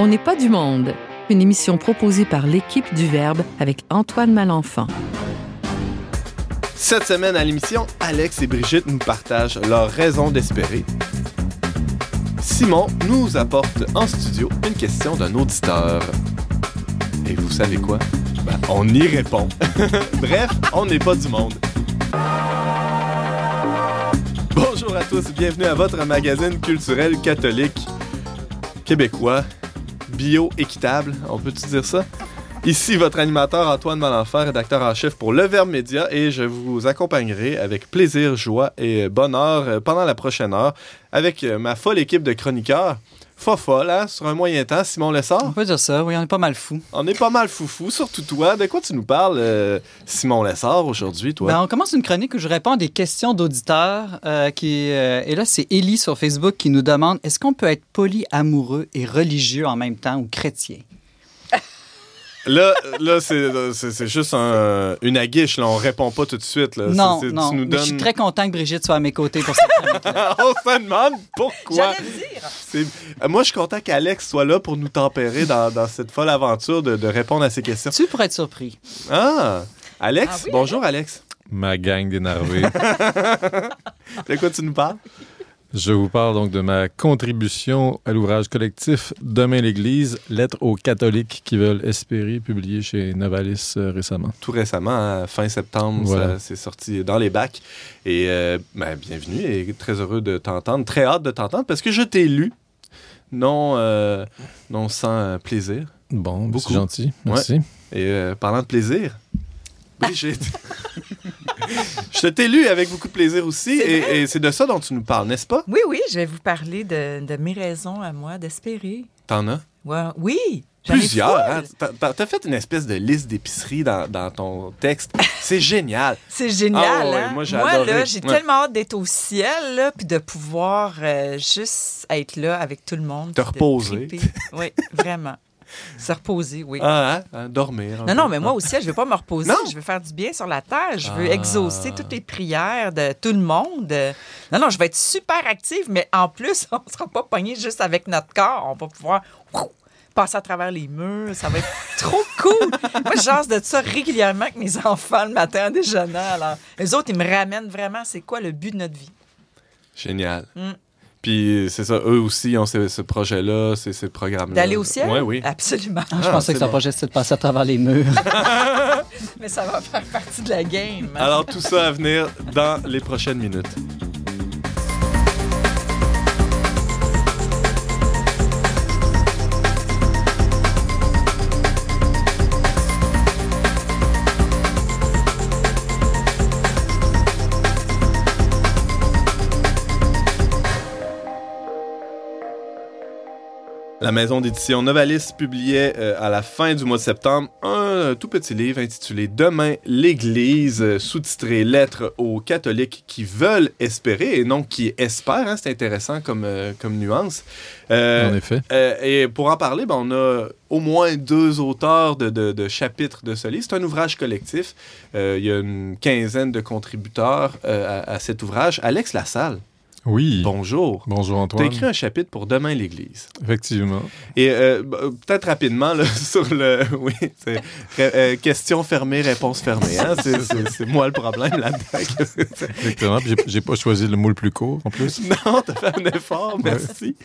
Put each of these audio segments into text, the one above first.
On n'est pas du monde. Une émission proposée par l'équipe du Verbe avec Antoine Malenfant. Cette semaine à l'émission, Alex et Brigitte nous partagent leurs raisons d'espérer. Simon nous apporte en studio une question d'un auditeur. Et vous savez quoi? Ben, on y répond. Bref, on n'est pas du monde. Bienvenue à votre magazine culturel catholique québécois, bio-équitable, on peut-tu dire ça? Ici votre animateur Antoine Malenfant, rédacteur en chef pour Le Verbe Média, et je vous accompagnerai avec plaisir, joie et bonheur pendant la prochaine heure avec ma folle équipe de chroniqueurs. Fofolle, hein, sur un moyen temps, Simon On Lessard. peut dire ça, oui, on est pas mal fou. On est pas mal foufou, surtout toi. De quoi tu nous parles, euh, Simon Lessard, aujourd'hui, toi? Ben, on commence une chronique où je réponds à des questions d'auditeurs. euh, qui, euh, et là, c'est Ellie sur Facebook qui nous demande est-ce qu'on peut être poli, amoureux et religieux en même temps ou chrétien? Là, là c'est, juste un- une aguiche, là. On répond pas tout de suite, là. Non, non. Tu nous Mais je suis très content que Brigitte soit à mes côtés pour cette on se demande pourquoi. J'allais dire. Euh, Moi, je suis content qu'Alex soit là pour nous tempérer dans, dans cette folle aventure de, de répondre à ces questions. tu pourrais être surpris. Ah! Alex? Ah oui, Bonjour, Alex. Ma gang d'énervés. De quoi tu nous parles? Je vous parle donc de ma contribution à l'ouvrage collectif Demain l'Église, lettres aux catholiques qui veulent espérer, publié chez Novalis euh, récemment. Tout récemment, hein, fin septembre, Voilà. c'est sorti dans les bacs. Et euh, ben, bienvenue et très heureux de t'entendre. Très hâte de t'entendre parce que je t'ai lu. Non, euh, non sans plaisir. Bon, ben, Beaucoup. c'est gentil. Merci. Et euh, parlant de plaisir, Brigitte. je t'ai lu avec beaucoup de plaisir aussi. Et, et c'est de ça dont tu nous parles, n'est-ce pas? Oui, oui, je vais vous parler de, de mes raisons à moi d'espérer. T'en as? Ouais, oui. Plusieurs. hein? T'as- fait une espèce de liste d'épicerie dans, dans ton texte. C'est génial. C'est génial. Ouais, hein? moi, j'ai là, j'ai Ouais. tellement hâte d'être au ciel, là, puis de pouvoir euh, juste être là avec tout le monde. Te reposer. Oui, vraiment. Se reposer, oui. Ah, hein? Hein, Dormir. Non, peu. non, mais moi aussi, je ne veux pas me reposer. Non. Je veux faire du bien sur la terre. Je veux Ah. exaucer toutes les prières de tout le monde. Non, non, je vais être super active, mais en plus, on ne sera pas pogné juste avec notre corps. On va pouvoir passer à travers les murs. Ça va être trop cool. moi, je jase de ça régulièrement avec mes enfants le matin en déjeunant. Alors, les autres, ils me ramènent vraiment c'est quoi le but de notre vie? Génial. Mm. Puis c'est ça, eux aussi ont ce, ce projet-là, c'est ce programme-là. D'aller au ciel? Oui, oui. Absolument. Ah, je pensais que son projet, c'était de passer à travers les murs. Mais ça va faire partie de la game. Alors tout ça à venir dans les prochaines minutes. La maison d'édition Novalis publiait euh, à la fin du mois de septembre un tout petit livre intitulé Demain l'Église, euh, sous-titré Lettres aux catholiques qui veulent espérer et non qui espèrent. hein. C'est intéressant comme, euh, comme nuance. Euh, En effet. et pour en parler, ben, on a au moins deux auteurs de, de- de chapitres de ce livre. C'est un ouvrage collectif. Il y a une quinzaine de contributeurs à, à cet ouvrage. Alex Lassalle, Oui. bonjour. Bonjour Tu as Antoine. écrit un chapitre pour Demain l'Église. Effectivement. Et euh, b- euh, peut-être rapidement là, sur le. Oui, c'est. ré- euh, question fermée, réponse fermée. Hein? C'est, c'est- c'est moi le problème là-dedans. Exactement. Puis j'ai- J'ai pas choisi le mot le plus court en plus. non, t'as fait un effort, merci.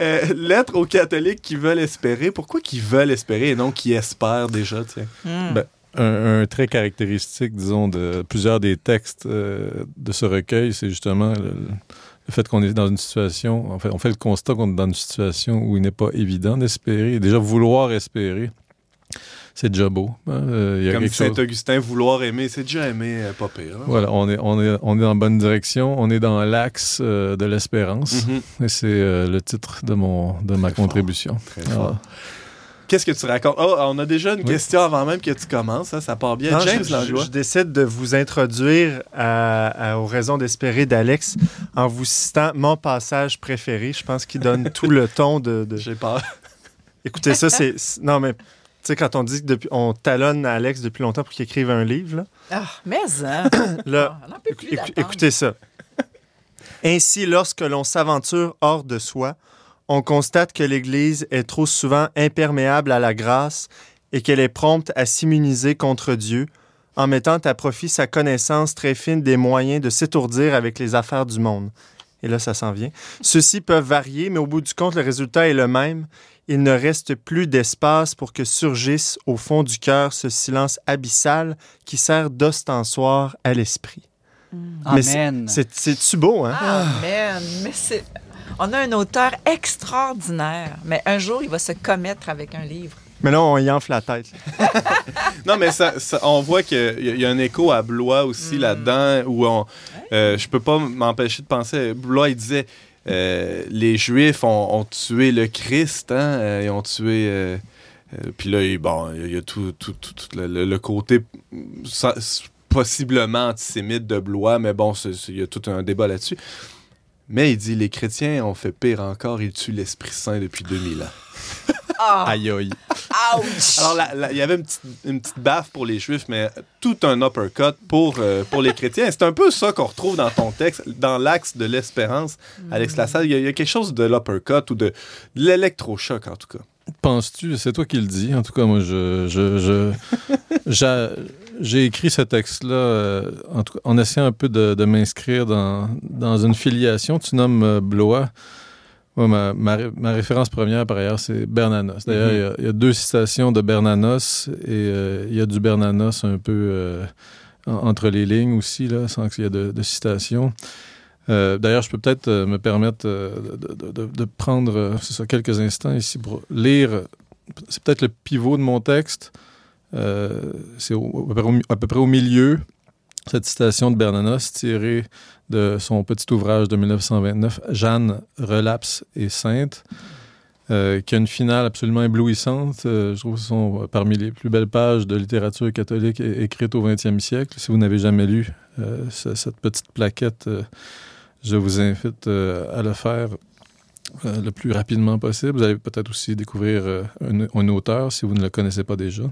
Euh, lettre aux catholiques qui veulent espérer. Pourquoi qui veulent espérer et non qui espèrent déjà, tiens? Hmm. Ben, un, un trait caractéristique, disons, de plusieurs des textes euh, de ce recueil, c'est justement le, le fait qu'on est dans une situation, en fait, on fait le constat qu'on est dans une situation où il n'est pas évident d'espérer. Déjà, vouloir espérer, c'est déjà beau. hein. Euh, y a Comme Saint-Augustin, vouloir aimer, c'est déjà aimer, euh, pas pire. hein? Voilà, on est, on, est, on est dans la bonne direction, on est dans l'axe euh, de l'espérance. Mhm. Et c'est euh, le titre de, mon, de ma fort. contribution. Très Ah. fort. Qu'est-ce que tu racontes? Oh, on a déjà une Oui. question avant même que tu commences. hein, Ça part bien. Non, James je, Langlois. je- je décide de vous introduire à- à- aux raisons d'espérer d'Alex en vous citant mon passage préféré. Je pense qu'il donne tout le ton de. de- J'ai peur. Écoutez, ça, c'est. Non, mais. Tu sais, quand on dit que depuis, on talonne Alex depuis longtemps pour qu'il écrive un livre, là, Ah, mais, hein? là Ah, on peut plus écoutez ça. Ainsi, lorsque l'on s'aventure hors de soi, on constate que l'Église est trop souvent imperméable à la grâce et qu'elle est prompte à s'immuniser contre Dieu en mettant à profit sa connaissance très fine des moyens de s'étourdir avec les affaires du monde. Et là, ça s'en vient. Ceux-ci peuvent varier, mais au bout du compte, le résultat est le même. Il ne reste plus d'espace pour que surgisse au fond du cœur ce silence abyssal qui sert d'ostensoir à l'esprit. Mais c'est- Amen. C'est c'est-tu beau, hein? Amen. Mais c'est. On a un auteur extraordinaire, mais un jour, il va se commettre avec un livre. Mais là, on y enfle la tête. Non, mais ça, ça- on voit qu'il y, a- il y a un écho à Blois aussi Mm. là-dedans, où on, euh, je peux pas m'empêcher de penser. Blois, il disait euh, les Juifs ont, ont tué le Christ, hein, euh, ils ont tué. euh, euh, Puis là, il- bon, il y a tout, tout, tout- tout le, le- le côté ça- possiblement antisémite de Blois, mais bon, il y a tout un débat là-dessus. Mais il dit les chrétiens ont fait pire encore, ils tuent l'Esprit Saint depuis 2000 ans. Ah, Aïe aïe. ouch! Alors, il y avait une petite, une petite baffe pour les Juifs, mais tout un uppercut pour, euh, pour les chrétiens. C'est un peu ça qu'on retrouve dans ton texte, dans l'axe de l'espérance. Alex Lassalle, il y, a- il y a quelque chose de l'uppercut ou de, de l'électrochoc, en tout cas. Penses-tu, c'est toi qui le dis, en tout cas, moi, je, je, je- j'ai écrit ce texte-là euh, en, essayant un peu de, de m'inscrire dans, dans une filiation. Tu nommes euh, Blois. Moi, ma, ma, ré- ma référence première, par ailleurs, c'est Bernanos. D'ailleurs, Mhm. il y a- il y, a deux citations de Bernanos et euh, il y a du Bernanos un peu en- entre les lignes aussi, là, sans qu'il y ait de, de citations. Euh, D'ailleurs, je peux peut-être euh, me permettre euh, de, de- de- de prendre ça, quelques instants ici pour lire. C'est peut-être le pivot de mon texte. Euh, c'est à, peu près au, milieu, cette citation de Bernanos tirée de son petit ouvrage de 1929, Jeanne, relapse et sainte, euh, qui a une finale absolument éblouissante. Euh, je trouve que ce sont parmi les plus belles pages de littérature catholique écrite au 20e siècle. Si vous n'avez jamais lu ce- cette petite plaquette, je vous invite à le faire euh, le plus rapidement possible. Vous allez peut-être aussi découvrir euh, un, auteur si vous ne le connaissez pas déjà.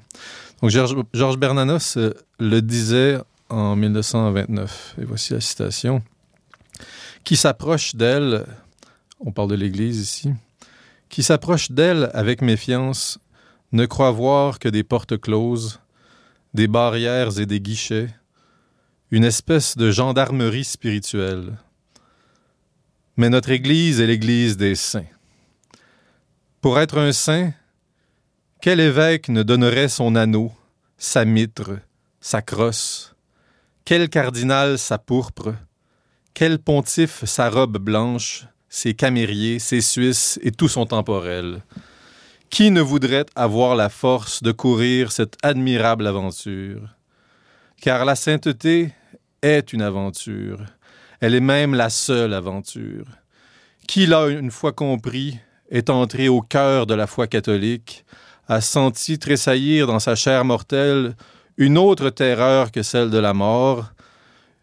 Donc, Georges Georges Bernanos euh, le disait en 1929, et voici la citation, qui s'approche d'elle, on parle de l'Église ici, qui s'approche d'elle avec méfiance, ne croit voir que des portes closes, des barrières et des guichets, une espèce de gendarmerie spirituelle. Mais notre Église est l'Église des saints. Pour être un saint, quel évêque ne donnerait son anneau, sa mitre, sa crosse? Quel cardinal sa pourpre? Quel pontife sa robe blanche, ses camériers, ses Suisses et tout son temporel? Qui ne voudrait avoir la force de courir cette admirable aventure? Car la sainteté est une aventure. Elle est même la seule aventure. Qui l'a une fois compris, est entré au cœur de la foi catholique, a senti tressaillir dans sa chair mortelle une autre terreur que celle de la mort,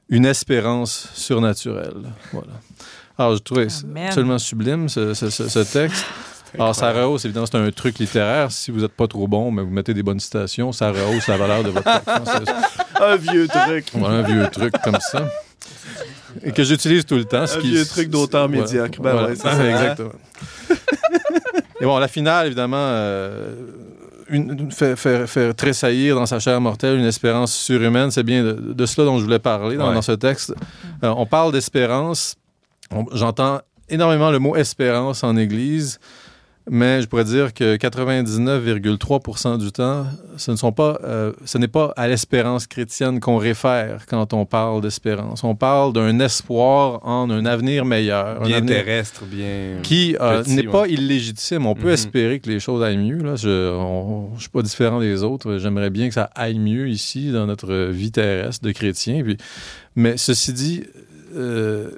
une espérance surnaturelle. Voilà. Alors, je trouvais Amen. absolument sublime ce, ce- ce- ce texte. Alors, ça rehausse, évidemment, c'est un truc littéraire. Si vous n'êtes pas trop bon, mais vous mettez des bonnes citations, ça rehausse la valeur de votre texte. Un vieux truc. voilà, un vieux truc comme ça. Et que j'utilise tout le temps. ce Un qui- vieux truc d'auteur médiocre. Ben Voilà. ouais, c'est ça. Exactement. Et bon, la finale, évidemment, euh, une, fait tressaillir dans sa chair mortelle une espérance surhumaine. C'est bien de, de cela dont je voulais parler dans, Ouais. dans ce texte. Euh, on parle d'espérance. J'entends énormément le mot espérance en Église. Mais je pourrais dire que 99,3 du temps, ce ne sont pas, euh, ce n'est pas à l'espérance chrétienne qu'on réfère quand on parle d'espérance. On parle d'un espoir en un avenir meilleur, un Bien avenir terrestre, bien. qui euh, n'est ouais. pas illégitime. On peut Mhm. espérer que les choses aillent mieux. Là. Je ne suis pas différent des autres. J'aimerais bien que ça aille mieux ici dans notre vie terrestre de chrétiens. Puis, mais ceci dit, euh,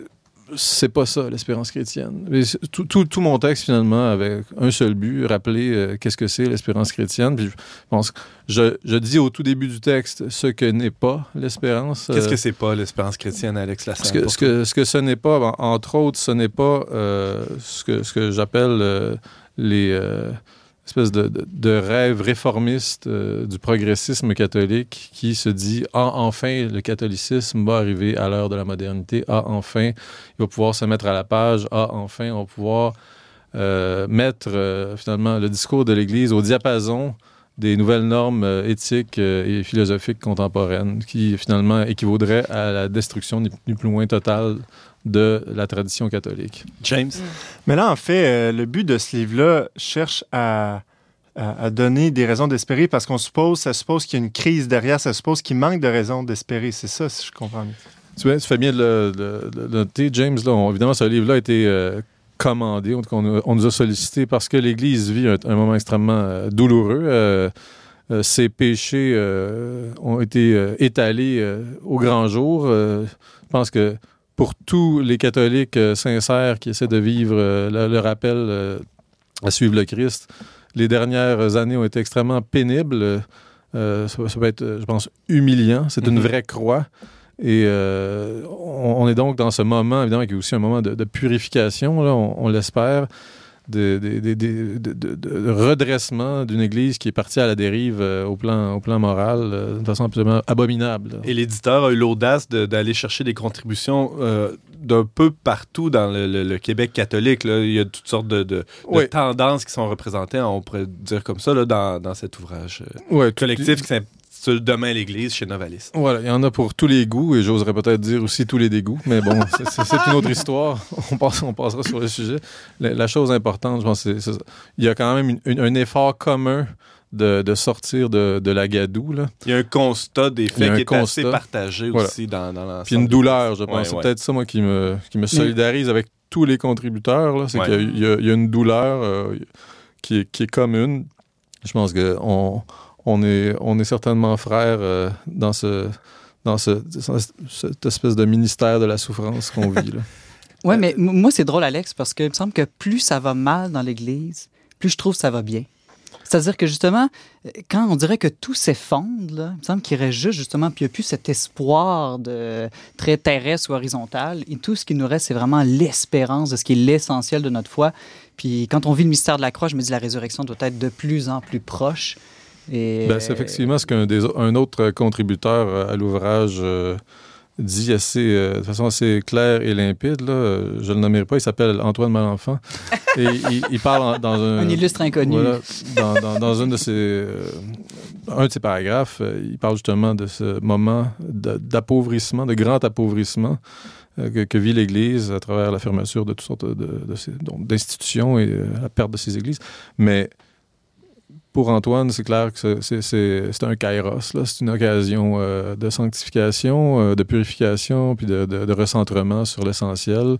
c'est pas ça l'espérance chrétienne. Mais Tout, tout- tout mon texte finalement avec un seul but, rappeler euh, qu'est-ce que c'est l'espérance chrétienne. Puis je pense que je, je dis au tout début du texte ce que n'est pas l'espérance. Qu'est-ce Euh, que c'est pas l'espérance chrétienne, Alex Lassalle? ce que, ce, que, ce que ce n'est pas, en- entre autres, ce n'est pas euh, ce que, ce que j'appelle les, espèce de, rêve réformiste euh, du progressisme catholique qui se dit ah enfin le catholicisme va arriver à l'heure de la modernité. Ah enfin il va pouvoir se mettre à la page. Ah enfin on va pouvoir euh, mettre euh, finalement le discours de l'Église au diapason des nouvelles normes éthiques et philosophiques contemporaines qui finalement équivaudraient à la destruction ni plus loin totale de la tradition catholique. James? Mais là, en fait, euh, le but de ce livre-là cherche à, à- à donner des raisons d'espérer parce qu'on suppose, ça suppose qu'il y a une crise derrière, ça suppose qu'il manque de raisons d'espérer. C'est ça, si je comprends bien. Tu, vois, tu fais bien de le, noter, James. Là, on- évidemment, ce livre-là a été euh, commandé. On, nous a sollicité parce que l'Église vit un, un moment extrêmement euh, douloureux. Euh, euh, ses péchés euh, ont été euh, étalés euh, au grand jour. Euh, je pense que pour tous les catholiques euh, sincères qui essaient de vivre euh, le, le rappel euh, à suivre le Christ, les dernières années ont été extrêmement pénibles. Euh, ça, ça peut être, je pense, humiliant. C'est une Mhm. vraie croix. Et on, on est donc dans ce moment, évidemment, qui est aussi un moment de, de purification, là, on, on l'espère, de, de- redressement d'une Église qui est partie à la dérive euh, au, plan, au plan moral euh, de façon absolument abominable. Et l'éditeur a eu l'audace d'aller chercher des contributions euh, d'un peu partout dans le, le- le Québec catholique. là. Il y a toutes sortes de, de- de Oui. tendances qui sont représentées, on pourrait dire comme ça, là, dans, dans cet ouvrage euh, Ouais, collectif qui s'intitule Demain l'Église chez Novalis. Voilà, il y en a pour tous les goûts et j'oserais peut-être dire aussi tous les dégoûts, mais bon, c'est- une autre histoire. On, passe, on passera sur le sujet. La, la chose importante, je pense, c'est il y a quand même une- une- un effort commun de, de sortir de, de la gadoue, là. Il y a un constat des faits qui est constat. assez partagé Voilà. aussi dans, dans l'ensemble. Puis une douleur, je pense. Ouais, c'est ouais. peut-être ça, moi, qui me, qui me solidarise avec tous les contributeurs. C'est Ouais. qu'il y a- y une douleur euh, qui, est, qui est commune. Je pense qu'on on est, on est certainement frères euh, dans, ce, dans ce, dans cette espèce de ministère de la souffrance qu'on vit. Là. Ouais, mais moi, c'est drôle, Alex, parce que il me semble que plus ça va mal dans l'Église, plus je trouve que ça va bien. C'est-à-dire que justement, quand on dirait que tout s'effondre, il me semble qu'il reste juste justement, puis il n'y a plus cet espoir de très terrestre ou horizontal. Et tout ce qui nous reste, c'est vraiment l'espérance de ce qui est l'essentiel de notre foi. Puis quand on vit le mystère de la croix, je me dis la résurrection doit être de plus en plus proche. Et Ben, c'est effectivement ce qu'un des, un autre contributeur euh, à l'ouvrage euh, dit assez, euh, de façon assez claire et limpide. Là. Je ne le nommerai pas, il s'appelle Antoine Malenfant. et il, il parle en- dans un... un illustre inconnu. Voilà, dans, dans, dans une de ses, euh, un de ses paragraphes, il parle justement de ce moment d'appauvrissement, de grand appauvrissement que, que vit l'Église à travers la fermeture de toutes sortes de, de ces- donc, d'institutions et la perte de ses églises. Mais pour Antoine, c'est clair que c'est- un kairos, c'est une occasion euh, de sanctification, euh, de purification, puis de, de- de recentrement sur l'essentiel,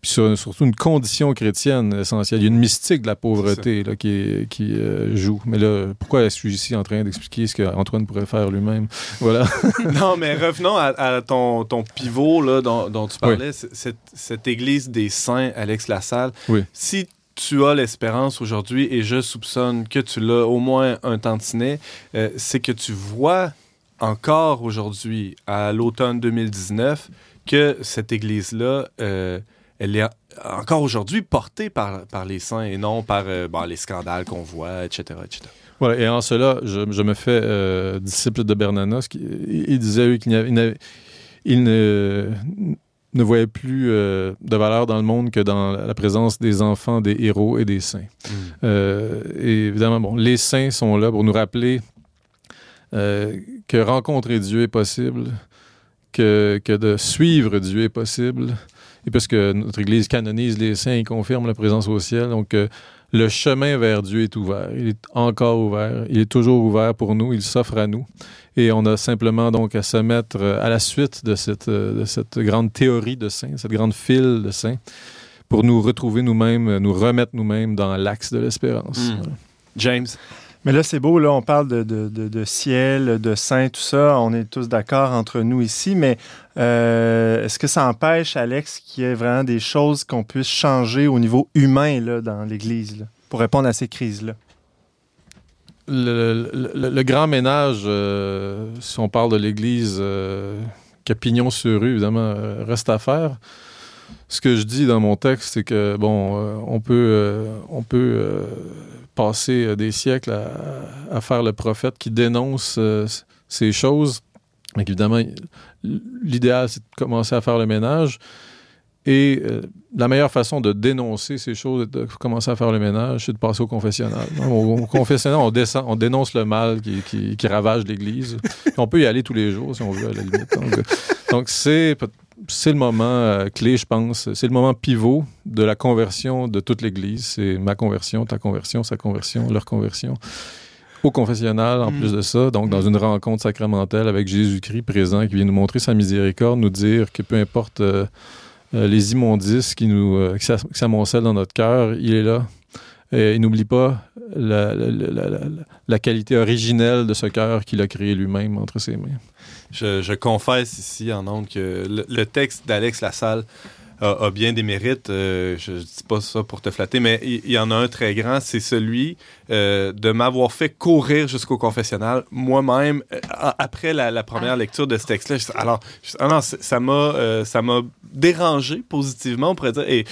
puis sur, surtout une condition chrétienne essentielle. Il y a une mystique de la pauvreté là, qui, euh, joue. Mais là, pourquoi est-ce que je suis ici en train d'expliquer ce qu'Antoine pourrait faire lui-même? Voilà. non, mais revenons à, à ton, ton pivot là, dont, dont tu parlais, cette, cette église des saints, Alex Lassalle. Oui. Si tu as l'espérance aujourd'hui, et je soupçonne que tu l'as au moins un tantinet, euh, c'est que tu vois encore aujourd'hui, à l'automne 2019, que cette église-là, euh, elle est encore aujourd'hui portée par, par les saints et non par euh, bon, les scandales qu'on voit, etc. etc. Voilà, et en cela, je, me fais disciple de Bernanos. Qui, il, disait qu'il ne, ne voyait plus euh, de valeur dans le monde que dans la présence des enfants, des héros et des saints. Euh, et évidemment, bon, les saints sont là pour nous rappeler euh, que rencontrer Dieu est possible, que, que de suivre Dieu est possible. Et puisque notre Église canonise les saints et confirme la présence au ciel, donc euh, le chemin vers Dieu est ouvert. Il est encore ouvert. Il est toujours ouvert pour nous. Il s'offre à nous. Et on a simplement donc à se mettre euh, à la suite de cette, euh, de cette grande théorie de saints, cette grande file de saints, pour nous retrouver nous-mêmes, nous remettre nous-mêmes dans l'axe de l'espérance. Mm. Voilà. James, Mais là, c'est beau, là, on parle de, de, de- ciel, de saint, tout ça. On est tous d'accord entre nous ici, mais euh, est-ce que ça empêche, Alex, qu'il y ait vraiment des choses qu'on puisse changer au niveau humain là, dans l'Église pour répondre à ces crises-là? le, grand ménage, euh, si on parle de l'Église euh, qui a pignon sur rue, évidemment, euh, reste à faire. Ce que je dis dans mon texte, c'est que, bon, euh, on peut, euh, on peut euh, passé euh, des siècles à, faire le prophète qui dénonce euh, ces choses. Évidemment, l'idéal, c'est de commencer à faire le ménage. Et euh, la meilleure façon de dénoncer ces choses et de commencer à faire le ménage, c'est de passer au confessionnal. Au, au confessionnal, on, descend, on dénonce le mal qui, qui, ravage l'Église. On peut y aller tous les jours, si on veut, à la limite. Donc c'est c'est le moment euh, clé, je pense. C'est le moment pivot de la conversion de toute l'Église. C'est ma conversion, ta conversion, sa conversion, leur conversion. Au confessionnal, en Mm. plus de ça, donc dans une rencontre sacramentelle avec Jésus-Christ présent qui vient nous montrer sa miséricorde, nous dire que peu importe euh, euh, les immondices qui nous qui s'amoncellent dans notre cœur, il est là. Et il n'oublie pas la, qualité originelle de ce cœur qu'il a créé lui-même entre ses mains. Je, confesse ici en ondes que le, texte d'Alex Lassalle a, a bien des mérites. Euh, je ne dis pas ça pour te flatter, mais il y en a un très grand. C'est celui euh, de m'avoir fait courir jusqu'au confessionnal moi-même euh, après la, la première lecture de ce texte-là. Alors, je- ah ça m'a euh, ça m'a dérangé positivement, on pourrait dire. Et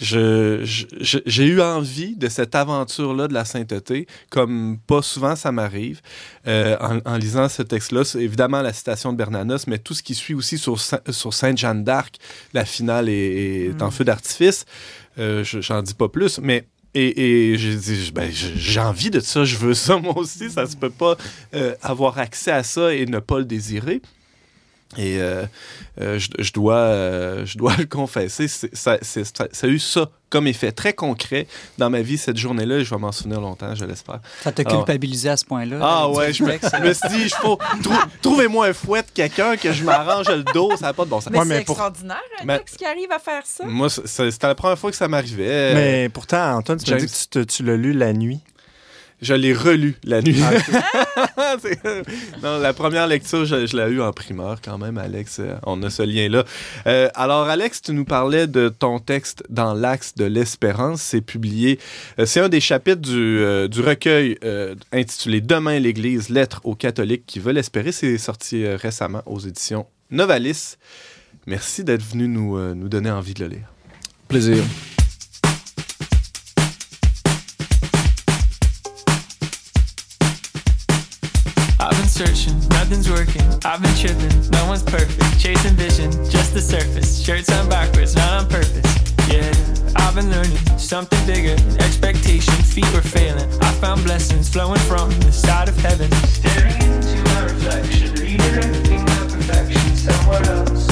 je- je- je- j'ai eu envie de cette aventure-là de la sainteté, comme pas souvent ça m'arrive, euh, en, en lisant ce texte-là. C'est évidemment la citation de Bernanos, mais tout ce qui suit aussi sur, sur Sainte-Jeanne d'Arc, la finale est, est en feu d'artifice. Euh, je- J'en dis pas plus, mais. Et, et j'ai dit, ben, j'ai envie de ça, je veux ça moi aussi. Ça se peut pas euh, avoir accès à ça et ne pas le désirer. Et euh, euh, je, je dois, euh, je dois le confesser, ça, ça, ça a eu ça comme effet très concret dans ma vie cette journée-là et je vais m'en souvenir longtemps, je l'espère. Ça t'a culpabilisé à ce point-là? Ah ouais, je me, je me suis dit, il faut trou- trouvez-moi un fouet de quelqu'un que je m'arrange le dos, ça n'a pas de bon sens. Mais Ouais, c'est extraordinaire, un Mais- texte qui arrive à faire ça. Moi, c'était la première fois que ça m'arrivait. Mais pourtant, Antoine, tu m'as dit que tu l'as lu la nuit. Je l'ai relu la nuit. Ah, non, la première lecture, je, je l'ai eue en primeur quand même, Alex. Euh, On a ce lien-là. Euh, alors, Alex, tu nous parlais de ton texte dans l'axe de l'espérance. C'est publié. euh, c'est un des chapitres du, euh, du recueil euh, intitulé Demain l'Église, lettres aux catholiques qui veulent espérer. C'est sorti récemment aux éditions Novalis. Merci d'être venu nous, nous donner envie de le lire. Plaisir. I've been searching, nothing's working. I've been tripping, no one's perfect. Chasing vision, just the surface. Shirts on backwards, not on purpose. Yeah, I've been learning something bigger. Expectation, feet were failing. I found blessings flowing from the side of heaven. Staring into my reflection, redirecting my perfection somewhere else.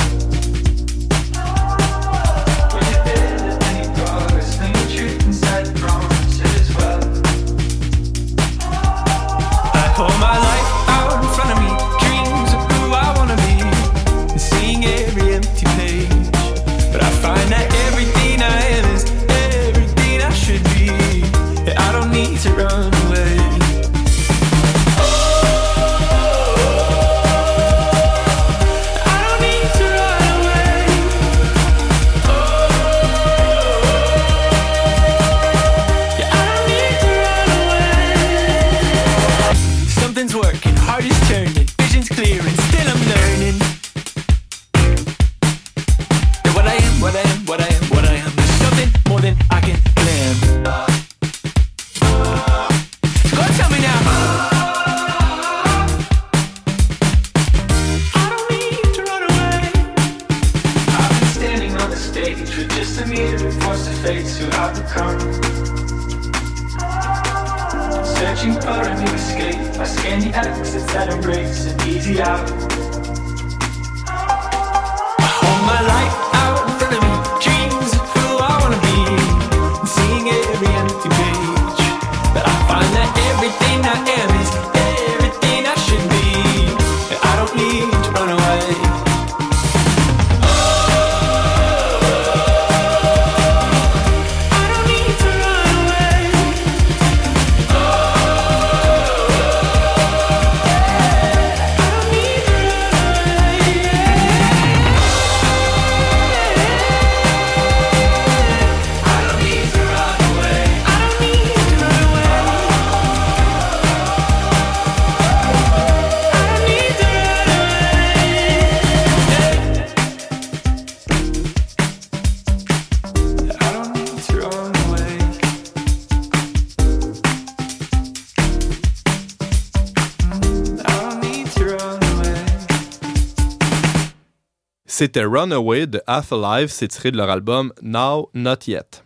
C'était Runaway de Half Alive, c'est tiré de leur album Now Not Yet.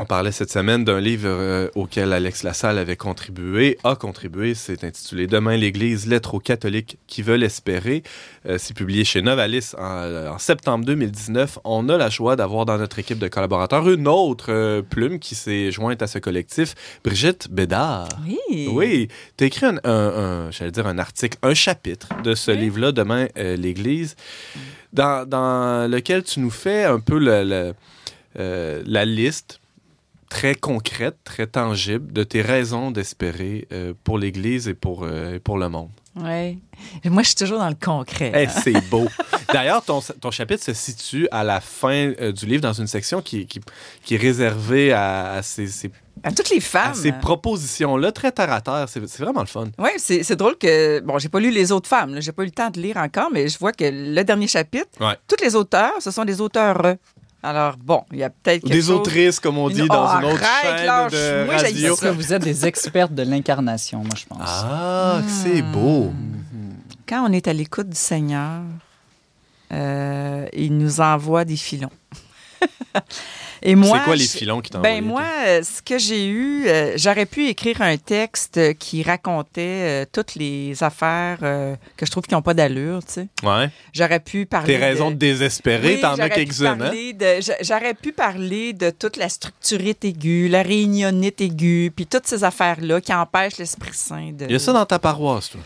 On parlait cette semaine d'un livre euh, auquel Alex Lassalle avait contribué, a contribué, c'est intitulé Demain l'Église, lettres aux catholiques qui veulent espérer. Euh, c'est publié chez Novalis en, euh, en septembre 2019. On a la joie d'avoir dans notre équipe de collaborateurs une autre euh, plume qui s'est jointe à ce collectif, Brigitte Bédard. Oui. Oui, tu as écrit un, un- un- j'allais dire un article, un chapitre de ce Oui. livre-là, Demain l'Église, dans, lequel tu nous fais un peu euh, la liste très concrète, très tangible de tes raisons d'espérer euh, pour l'Église et pour, euh, et pour le monde. Oui. Moi, je suis toujours dans le concret. C'est beau. D'ailleurs, ton, ton chapitre se situe à la fin euh, du livre dans une section qui, qui, qui est réservée à, à ces, ces- À toutes les à femmes. ces propositions-là, très terre à terre. C'est c'est vraiment le fun. Oui, c'est c'est drôle que. Bon, j'ai pas lu les autres femmes, j'ai pas eu le temps de lire encore, mais je vois que le dernier chapitre, Ouais. tous les auteurs, ce sont des auteurs. Alors, bon, il y a peut-être quelque Des chose- autrices, comme on dit Une- dans Oh, une autre arrête, chaîne lâche. de Moi, radio. Parce que vous êtes des expertes de l'incarnation, moi, je pense. Ah, que c'est beau. Quand on est à l'écoute du Seigneur, euh, il nous envoie des filons. Et moi, C'est quoi les filons qui t'ont Ben moi, euh, ce que j'ai eu, euh, j'aurais pu écrire un texte qui racontait euh, toutes les affaires euh, que je trouve qui n'ont pas d'allure, tu sais. Ouais. J'aurais pu parler Tes raisons de désespérer, Oui, t'en as j'aurais pu quelques-unes, hein? parler de- j'a- J'aurais pu parler de toute la structurite aiguë, la réunionnite aiguë, puis toutes ces affaires-là qui empêchent l'Esprit Saint de... Il y a ça dans ta paroisse, toi.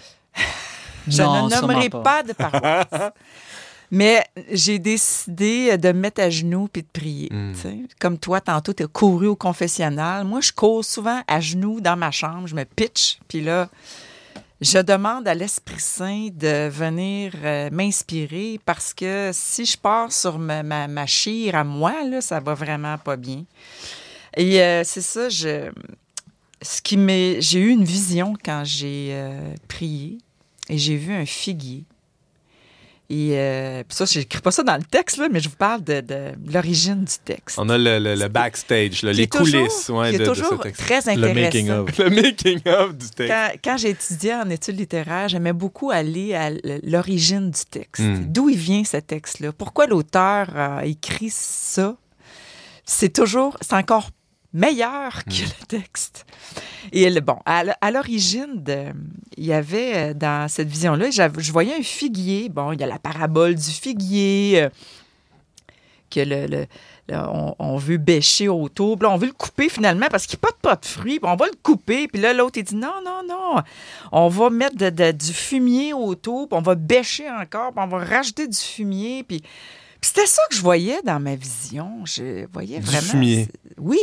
Je Non, ne nommerai pas. de paroisse. Mais j'ai décidé de me mettre à genoux puis de prier. Mm. sais. Comme toi, tantôt, tu as couru au confessionnal. Moi, je cours souvent à genoux dans ma chambre. Je me pitch. Puis là, je demande à l'Esprit Saint de venir euh, m'inspirer parce que si je pars sur ma, ma, ma chire à moi, là, ça va vraiment pas bien. Et euh, c'est ça, je, ce qui m'est, j'ai eu une vision quand j'ai euh, prié et j'ai vu un figuier. Et euh, puis ça, j'écris pas ça dans le texte, là, mais je vous parle de, de l'origine du texte. On a le, le- le backstage, là, les toujours- coulisses ouais, de, ce texte. très Le intéressant. making of. Le making-of du texte. Quand, quand j'ai étudié en études littéraires, j'aimais beaucoup aller à l'origine du texte. Mm. D'où il vient ce texte-là? Pourquoi l'auteur a écrit ça? C'est toujours, c'est encore meilleur que le texte. Et le- bon, à, l'origine, il y avait euh, dans cette vision-là, je voyais un figuier. Bon, il y a la parabole du figuier. euh, que le, on, on veut bêcher autour. Puis là, on veut le couper finalement parce qu'il n'y a pas de fruits. Puis on va le couper. Puis là, l'autre, il dit non, non, non. On va mettre de- de- du fumier autour. Puis on va bêcher encore. Puis on va rajouter du fumier. Puis c'était ça que je voyais dans ma vision. Je voyais Du vraiment. fumier. Oui,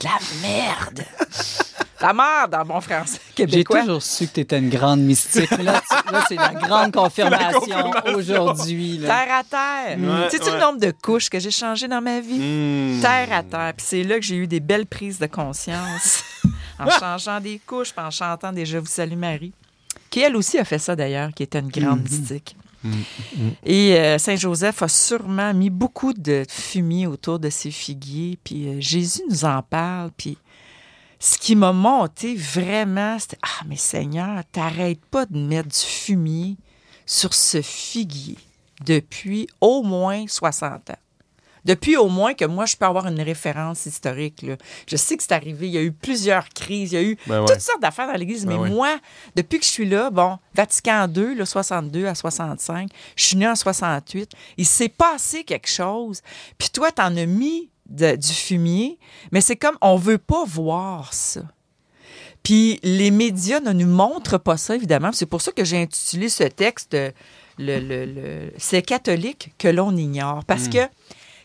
de la merde. la merde en bon français J'ai québécois. toujours su que tu étais une grande mystique. Là, c'est la grande confirmation aujourd'hui. Terre à terre. Ouais. le nombre de couches que j'ai changées dans ma vie? Mm. terre à terre. Puis c'est là que j'ai eu des belles prises de conscience en changeant des couches, puis en chantant des Je vous salue Marie, qui elle aussi a fait ça d'ailleurs, qui était une grande mystique. Et euh, Saint Joseph a sûrement mis beaucoup de fumier autour de ses figuiers, puis euh, Jésus nous en parle, puis ce qui m'a monté vraiment, c'était Ah, mais Seigneur, t'arrêtes pas de mettre du fumier sur ce figuier depuis au moins 60 ans. Depuis au moins que moi, je peux avoir une référence historique. là. Je sais que c'est arrivé. Il y a eu plusieurs crises. Il y a eu Ben ouais. toutes sortes d'affaires dans l'Église. Ben mais moi, depuis que je suis là, bon, Vatican II, le 62 à 65, je suis née en 68. Il s'est passé quelque chose. Puis toi, t'en as mis de- du fumier, mais c'est comme on veut pas voir ça. Puis les médias ne nous montrent pas ça, évidemment. C'est pour ça que j'ai intitulé ce texte le, le- le- C'est catholique que l'on ignore. Parce que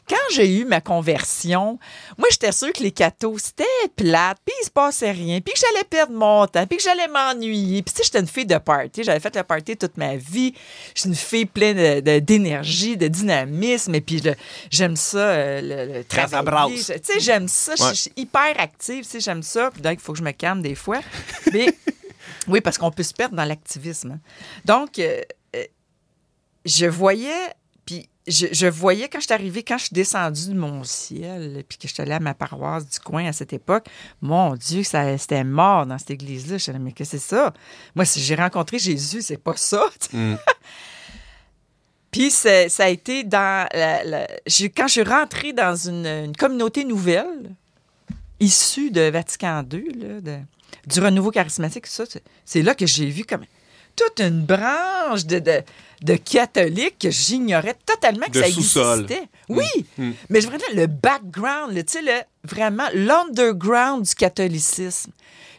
quand j'ai eu ma conversion, moi, j'étais sûre que les cathos, c'était plate, puis il se passait rien, puis que j'allais perdre mon temps, puis que j'allais m'ennuyer. Puis tu sais, j'étais une fille de party. J'avais fait le party toute ma vie. J'étais une fille pleine de- de- d'énergie, de, dynamisme, et puis j'aime ça, euh, le. Tu sais, j'aime ça. Je- Ouais. Je suis hyper active, tu sais, j'aime ça. Puis donc, il faut que je me calme des fois. Mais oui, parce qu'on peut se perdre dans l'activisme. hein. Donc, euh, euh, je voyais, je, je voyais quand je suis arrivée, quand je suis descendue de mon ciel, puis que je suis allée à ma paroisse du coin à cette époque, mon Dieu, ça, c'était mort dans cette église-là. Je suis allée, mais qu'est-ce que c'est ça? Moi, si j'ai rencontré Jésus, c'est pas ça. Mm. Puis c'est- ça a été dans la- quand je suis rentrée dans une, une communauté nouvelle issue de Vatican II, là, de- du renouveau charismatique, ça, c'est- c'est là que j'ai vu comme toute une branche de, de, de catholiques que j'ignorais totalement que De ça existait. Oui, Mm. mais je voudrais dire le background, le- le- vraiment l'underground du catholicisme.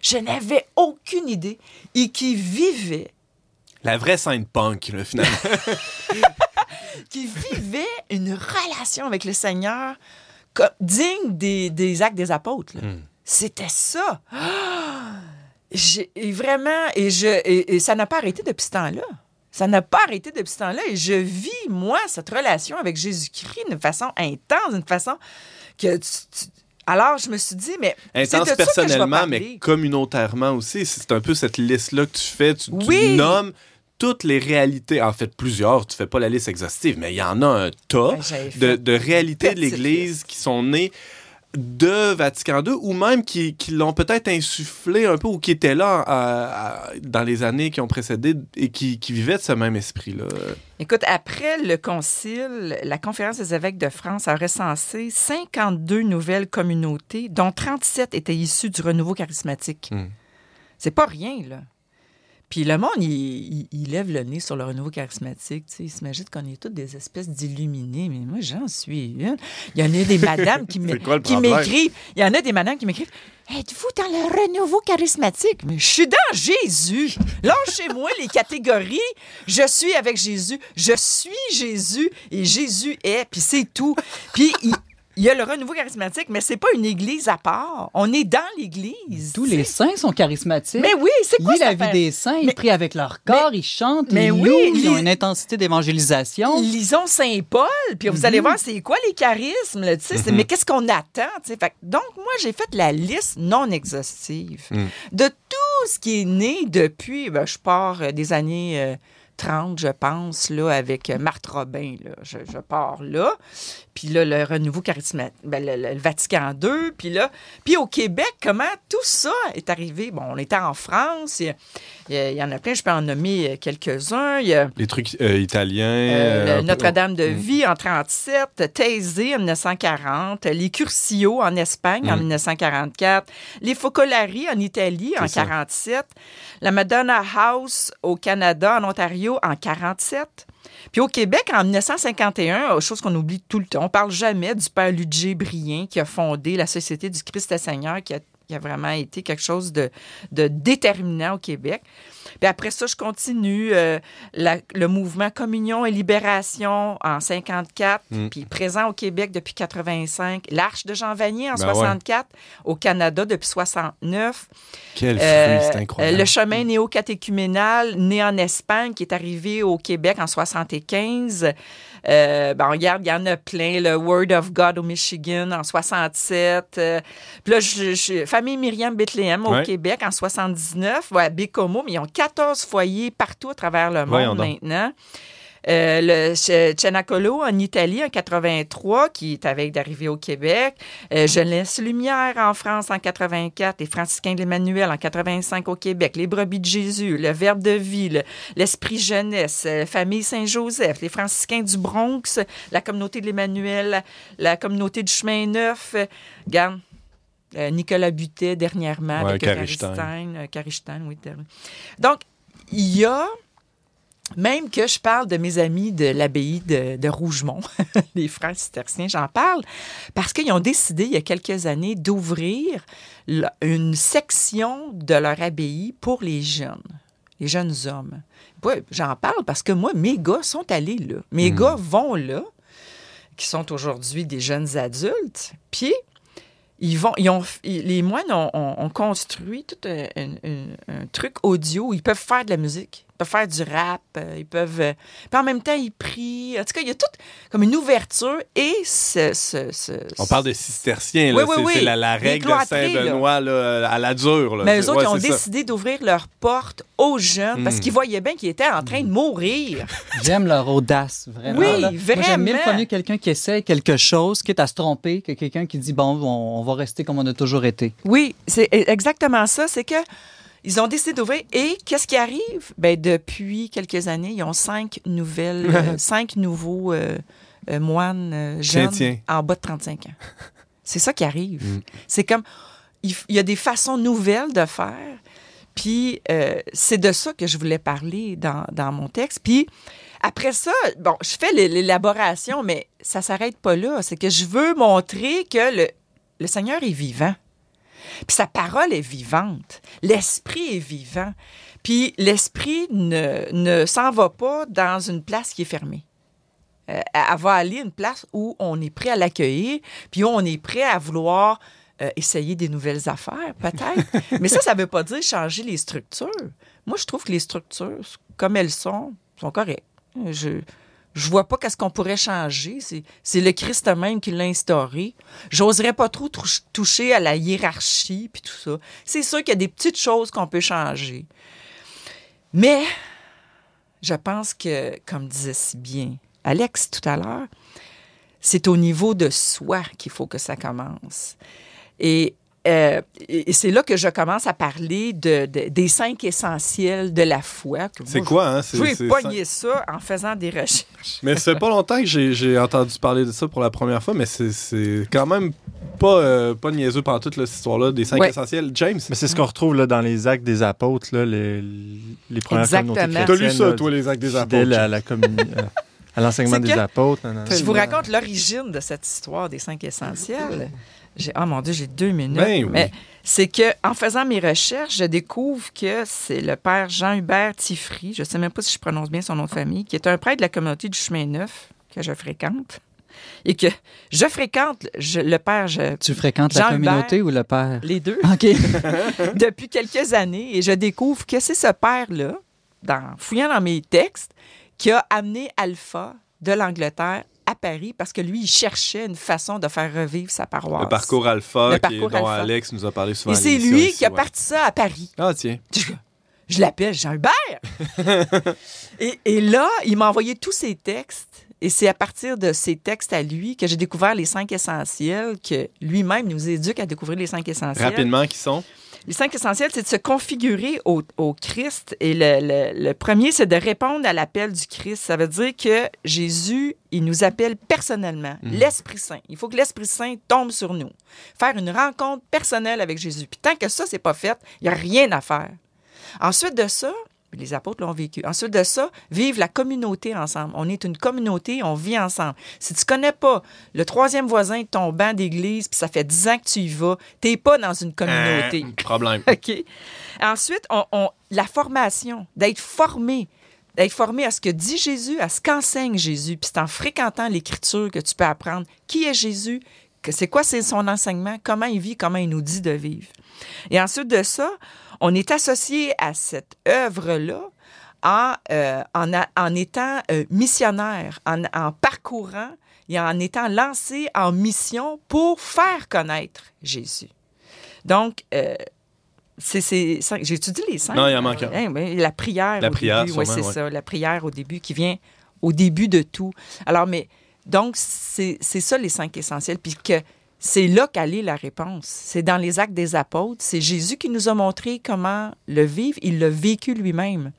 Je n'avais aucune idée et qui vivait La vraie scène punk, là, finalement. qui vivait une relation avec le Seigneur comme, digne des, des actes des apôtres. là. C'était ça. Ah! Et vraiment, et, je, et, et ça n'a pas arrêté depuis ce temps-là. Ça n'a pas arrêté depuis ce temps-là. Et je vis, moi, cette relation avec Jésus-Christ d'une façon intense, d'une façon que tu- tu- Alors, je me suis dit, mais. Intense personnellement, mais communautairement aussi. C'est un peu cette liste-là que tu fais. Tu, nommes toutes les réalités. En fait, plusieurs. Tu fais pas la liste exhaustive, mais il y en a un tas Ben, de, de réalités de l'Église qui sont nées de Vatican II ou même qui, qui l'ont peut-être insufflé un peu ou qui étaient là dans les années qui ont précédé et qui, qui vivaient de ce même esprit-là. Écoute, après le concile, la Conférence des évêques de France a recensé 52 nouvelles communautés, dont 37 étaient issues du renouveau charismatique. Hmm. C'est pas rien, là. Puis le monde, il, il- il lève le nez sur le renouveau charismatique. Tu sais, il s'imagine qu'on est toutes des espèces d'illuminés. Mais moi, j'en suis une. Il y en a des madames qui m'écrivent. Il y en a des madames qui m'écrivent Êtes-vous dans le renouveau charismatique Mais je suis dans Jésus. Lâchez-moi les catégories. Je suis avec Jésus. Je suis Jésus et Jésus est. Puis c'est tout. Puis il. Il y a le renouveau charismatique, mais c'est pas une église à part. On est dans l'église. Tous les saints sont charismatiques. Mais oui, c'est quoi Lis la vie des saints, ils prient avec leur corps, ils chantent, Mais ils oui, louent, ils ont une intensité d'évangélisation. Lisons Saint Paul, puis vous allez voir c'est quoi les charismes, tu sais, mais qu'est-ce qu'on attend, donc moi j'ai fait la liste non exhaustive de tout ce qui est né depuis, ben, je pars euh, des années euh, 30, je pense, là, avec euh, Marthe Robin, là, je, je pars là, puis là le renouveau charismatique, ben, le, Vatican II, puis là, puis au Québec, comment tout ça est arrivé? Bon, on était en France, il y, en a plein, je peux en nommer euh, quelques-uns, Les trucs euh, italiens. euh, Notre-Dame de Mm. Vie en 37, Thésée en 1940, les Curcio en Espagne en Mm. 1944, les Focolari en Italie en ça. 47, la Madonna House au Canada, en Ontario en 47. Puis au Québec, en 1951, euh, chose qu'on oublie tout le temps, on parle jamais du père Ludger Brien qui a fondé la Société du Christ Seigneur, qui a, qui a vraiment été quelque chose de, de déterminant au Québec. Puis après ça, je continue euh, la- le mouvement Communion et Libération en 54, Mm. puis présent au Québec depuis 85. L'Arche de Jean Vanier en Ben ouais. 64, au Canada depuis 69. Quel fruit, Euh, c'est incroyable. le chemin néo-catéchuménal né en Espagne qui est arrivé au Québec en 75. Euh, ben, regarde, il y en a plein. Le Word of God au Michigan en 67. Euh, puis là, je, je- famille Myriam Bethléem au Ouais. Québec en 79. Ouais, Bécomo, mais ils ont 14 foyers partout à travers le Voyons monde donc. Euh, le Cenacolo en Italie en 83, qui est avec d'arriver au Québec. Euh, Jeunesse Lumière en France en 84. Les Franciscains de l'Emmanuel en 85 au Québec. Les Brebis de Jésus, le Verbe de vie, le- l'Esprit Jeunesse, euh, Famille Saint-Joseph, les Franciscains du Bronx, la communauté de l'Emmanuel, la, la communauté du Chemin Neuf. Regarde. euh, Nicolas Butet dernièrement Ouais, avec euh, Carristein, oui. Donc, il y a même que je parle de mes amis de l'abbaye de, de Rougemont, les frères cisterciens, j'en parle parce qu'ils ont décidé il y a quelques années d'ouvrir une section de leur abbaye pour les jeunes, les jeunes hommes. Ouais, j'en parle parce que moi, mes gars sont allés là. Mes gars vont là, qui sont aujourd'hui des jeunes adultes, puis ils vont, ils ont, les moines ont, ont- ont construit tout un, un- un- un truc audio où ils peuvent faire de la musique, peuvent faire du rap, euh, ils peuvent. euh, puis en même temps, ils prient. En tout cas, il y a tout comme une ouverture et ce. ce- ce- On parle de cisterciens, là. Oui, oui, c'est oui. c'est la, règle de Saint-Benoît là, à la dure. Là. Mais eux autres, ouais, ils ont ça. décidé d'ouvrir leurs portes aux jeunes parce Mm. qu'ils voyaient bien qu'ils étaient en train de mourir. J'aime leur audace, vraiment. Oui, là. Moi, j'aime mille vraiment. fois mieux quelqu'un qui essaie quelque chose, quitte à se tromper, que quelqu'un qui dit, bon, on, on va rester comme on a toujours été. Oui, c'est exactement ça. C'est que Ils ont décidé d'ouvrir. Et qu'est-ce qui arrive? Ben, depuis quelques années, ils ont cinq nouvelles, euh, cinq nouveaux euh, euh, moines jeunes tiens. en bas de 35 ans. C'est ça qui arrive. Mm. C'est comme, il, y a des façons nouvelles de faire. Puis, c'est de ça que je voulais parler dans, dans mon texte. Puis, après ça, bon, je fais l'é- l'élaboration, mais ça s'arrête pas là. C'est que je veux montrer que le, le Seigneur est vivant. Puis sa parole est vivante. L'esprit est vivant. Puis l'esprit ne, ne s'en va pas dans une place qui est fermée. Euh, elle va aller à une place où on est prêt à l'accueillir, puis où on est prêt à vouloir euh, essayer des nouvelles affaires, peut-être. Mais ça, ça ne veut pas dire changer les structures. Moi, je trouve que les structures, comme elles sont, sont correctes. Je je vois pas qu'est-ce qu'on pourrait changer. C'est, le Christ même qui l'a instauré. J'oserais pas trop touch- toucher à la hiérarchie puis tout ça. C'est sûr qu'il y a des petites choses qu'on peut changer. Mais je pense que, comme disait si bien Alex tout à l'heure, c'est au niveau de soi qu'il faut que ça commence. Et, euh, et c'est là que je commence à parler de, de- des cinq essentiels de la foi. C'est quoi, hein? C'est- Je vais c'est pogner ça en faisant des recherches. Mais ça fait pas longtemps que j'ai j'ai entendu parler de ça pour la première fois, mais c'est- c'est quand même pas, euh, pas niaiseux pendant toute cette histoire-là des cinq Ouais. essentiels. James, Mais c'est ce qu'on retrouve là, dans les actes des apôtres, là, les, les premières Exactement. t'as lu ça, là, toi, les actes des apôtres? à la communi- euh, à l'enseignement C'est des apôtres. Je vous raconte l'origine de cette histoire des cinq essentiels. J'ai, oh mon Dieu, j'ai deux minutes. Ben oui. Mais c'est que en faisant mes recherches, je découvre que c'est le père Jean-Hubert Tifry, je ne sais même pas si je prononce bien son nom de famille, qui est un prêtre de la communauté du Chemin Neuf que je fréquente. Et que je fréquente je- le père, je- Tu fréquentes la communauté ou le père? les deux, OK. depuis quelques années. Et je découvre que c'est ce père-là, dans, fouillant dans mes textes, qui a amené Alpha de l'Angleterre à Paris parce que lui, il cherchait une façon de faire revivre sa paroisse. Le parcours alpha, Le qui est- parcours dont alpha. Alex nous a parlé souvent. Et c'est lui ici, qui a ouais. parti ça à Paris. Ah, tiens. Je, je l'appelle Jean-Hubert. et, et là, il m'a envoyé tous ses textes. Et c'est à partir de ces textes à lui que j'ai découvert les cinq essentiels, que lui-même nous éduque à découvrir les cinq essentiels. Rapidement, qui sont? Les cinq essentiels, c'est de se configurer au, au Christ. Et le, le- le premier, c'est de répondre à l'appel du Christ. Ça veut dire que Jésus, il nous appelle personnellement, l'Esprit Saint. Il faut que l'Esprit Saint tombe sur nous. Faire une rencontre personnelle avec Jésus. Puis tant que ça, c'est pas fait, il n'y a rien à faire. Ensuite de ça, les apôtres l'ont vécu. Ensuite de ça, vivre la communauté ensemble. On est une communauté, on vit ensemble. Si tu connais pas le troisième voisin de ton banc d'église, puis ça fait dix ans que tu y vas, t'es pas dans une communauté. Euh, problème. OK. Ensuite, on, on- la formation, d'être formé, d'être formé à ce que dit Jésus, à ce qu'enseigne Jésus. Puis c'est en fréquentant l'Écriture que tu peux apprendre qui est Jésus, c'est quoi c'est son enseignement, comment il vit, comment il nous dit de vivre. Et ensuite de ça, on est associé à cette œuvre-là en, euh, en, étant euh, missionnaire, en, en parcourant et en étant lancé en mission pour faire connaître Jésus. Donc, euh, c'est, j'ai étudié les cinq. Non, il en manque un. Hein, la prière. La au prière, début, ouais, c'est ouais. ça. La prière au début qui vient au début de tout. Alors, mais donc, c'est, c'est ça les cinq essentiels. Puis que c'est là qu'elle est la réponse. C'est dans les actes des apôtres. C'est Jésus qui nous a montré comment le vivre. Il l'a vécu lui-même.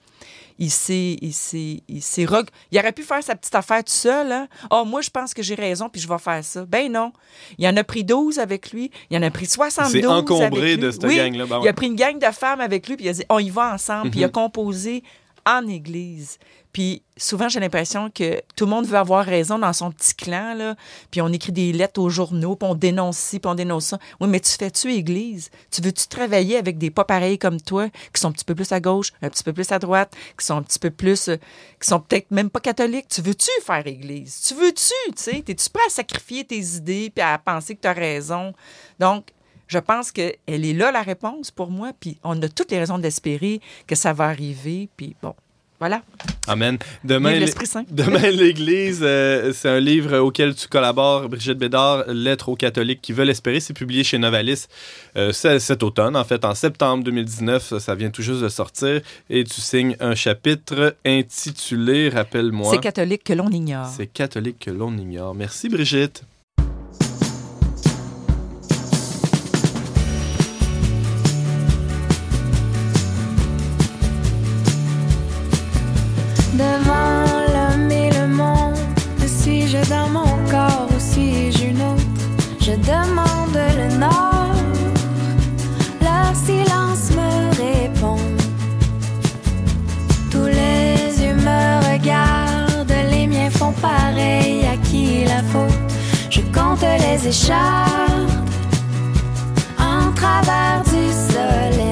Il s'est, il s'est, il s'est reg- il aurait pu faire sa petite affaire tout seul. Hein? Oh, moi, je pense que j'ai raison, puis je vais faire ça. Ben non. Il en a pris 12 avec lui. Il en a pris 72 C'est encombré avec lui. de cette Oui, gang-là. Ben il a pris une gang de femmes avec lui, puis il a dit on y va ensemble, puis il a composé en église. Puis souvent, j'ai l'impression que tout le monde veut avoir raison dans son petit clan, là. Puis on écrit des lettres aux journaux, puis on dénonce ci, puis on dénonce ça. Oui, mais tu fais-tu église? Tu veux-tu travailler avec des pas pareils comme toi, qui sont un petit peu plus à gauche, un petit peu plus à droite, qui sont un petit peu plus... euh, qui sont peut-être même pas catholiques? Tu veux-tu faire église? Tu veux-tu, tu sais? T'es-tu prêt à sacrifier tes idées, puis à penser que tu as raison? Donc, je pense qu'elle est là, la réponse, pour moi. Puis on a toutes les raisons d'espérer que ça va arriver. Puis bon, voilà. Amen. Demain, l'Église, euh, c'est un livre auquel tu collabores, Brigitte Bédard, Lettres aux catholiques qui veulent espérer. C'est publié chez Novalis euh, cet automne, en fait, en septembre 2019. Ça, ça vient tout juste de sortir. Et tu signes un chapitre intitulé, rappelle-moi, C'est catholique que l'on ignore. C'est catholique que l'on ignore. Merci, Brigitte. devant l'homme et le monde. Si je dans mon corps ou suis-je une autre, je demande le nord. Leur silence me répond. Tous les yeux me regardent, les miens font pareil. À qui la faute? Je compte les écharpes en travers du soleil.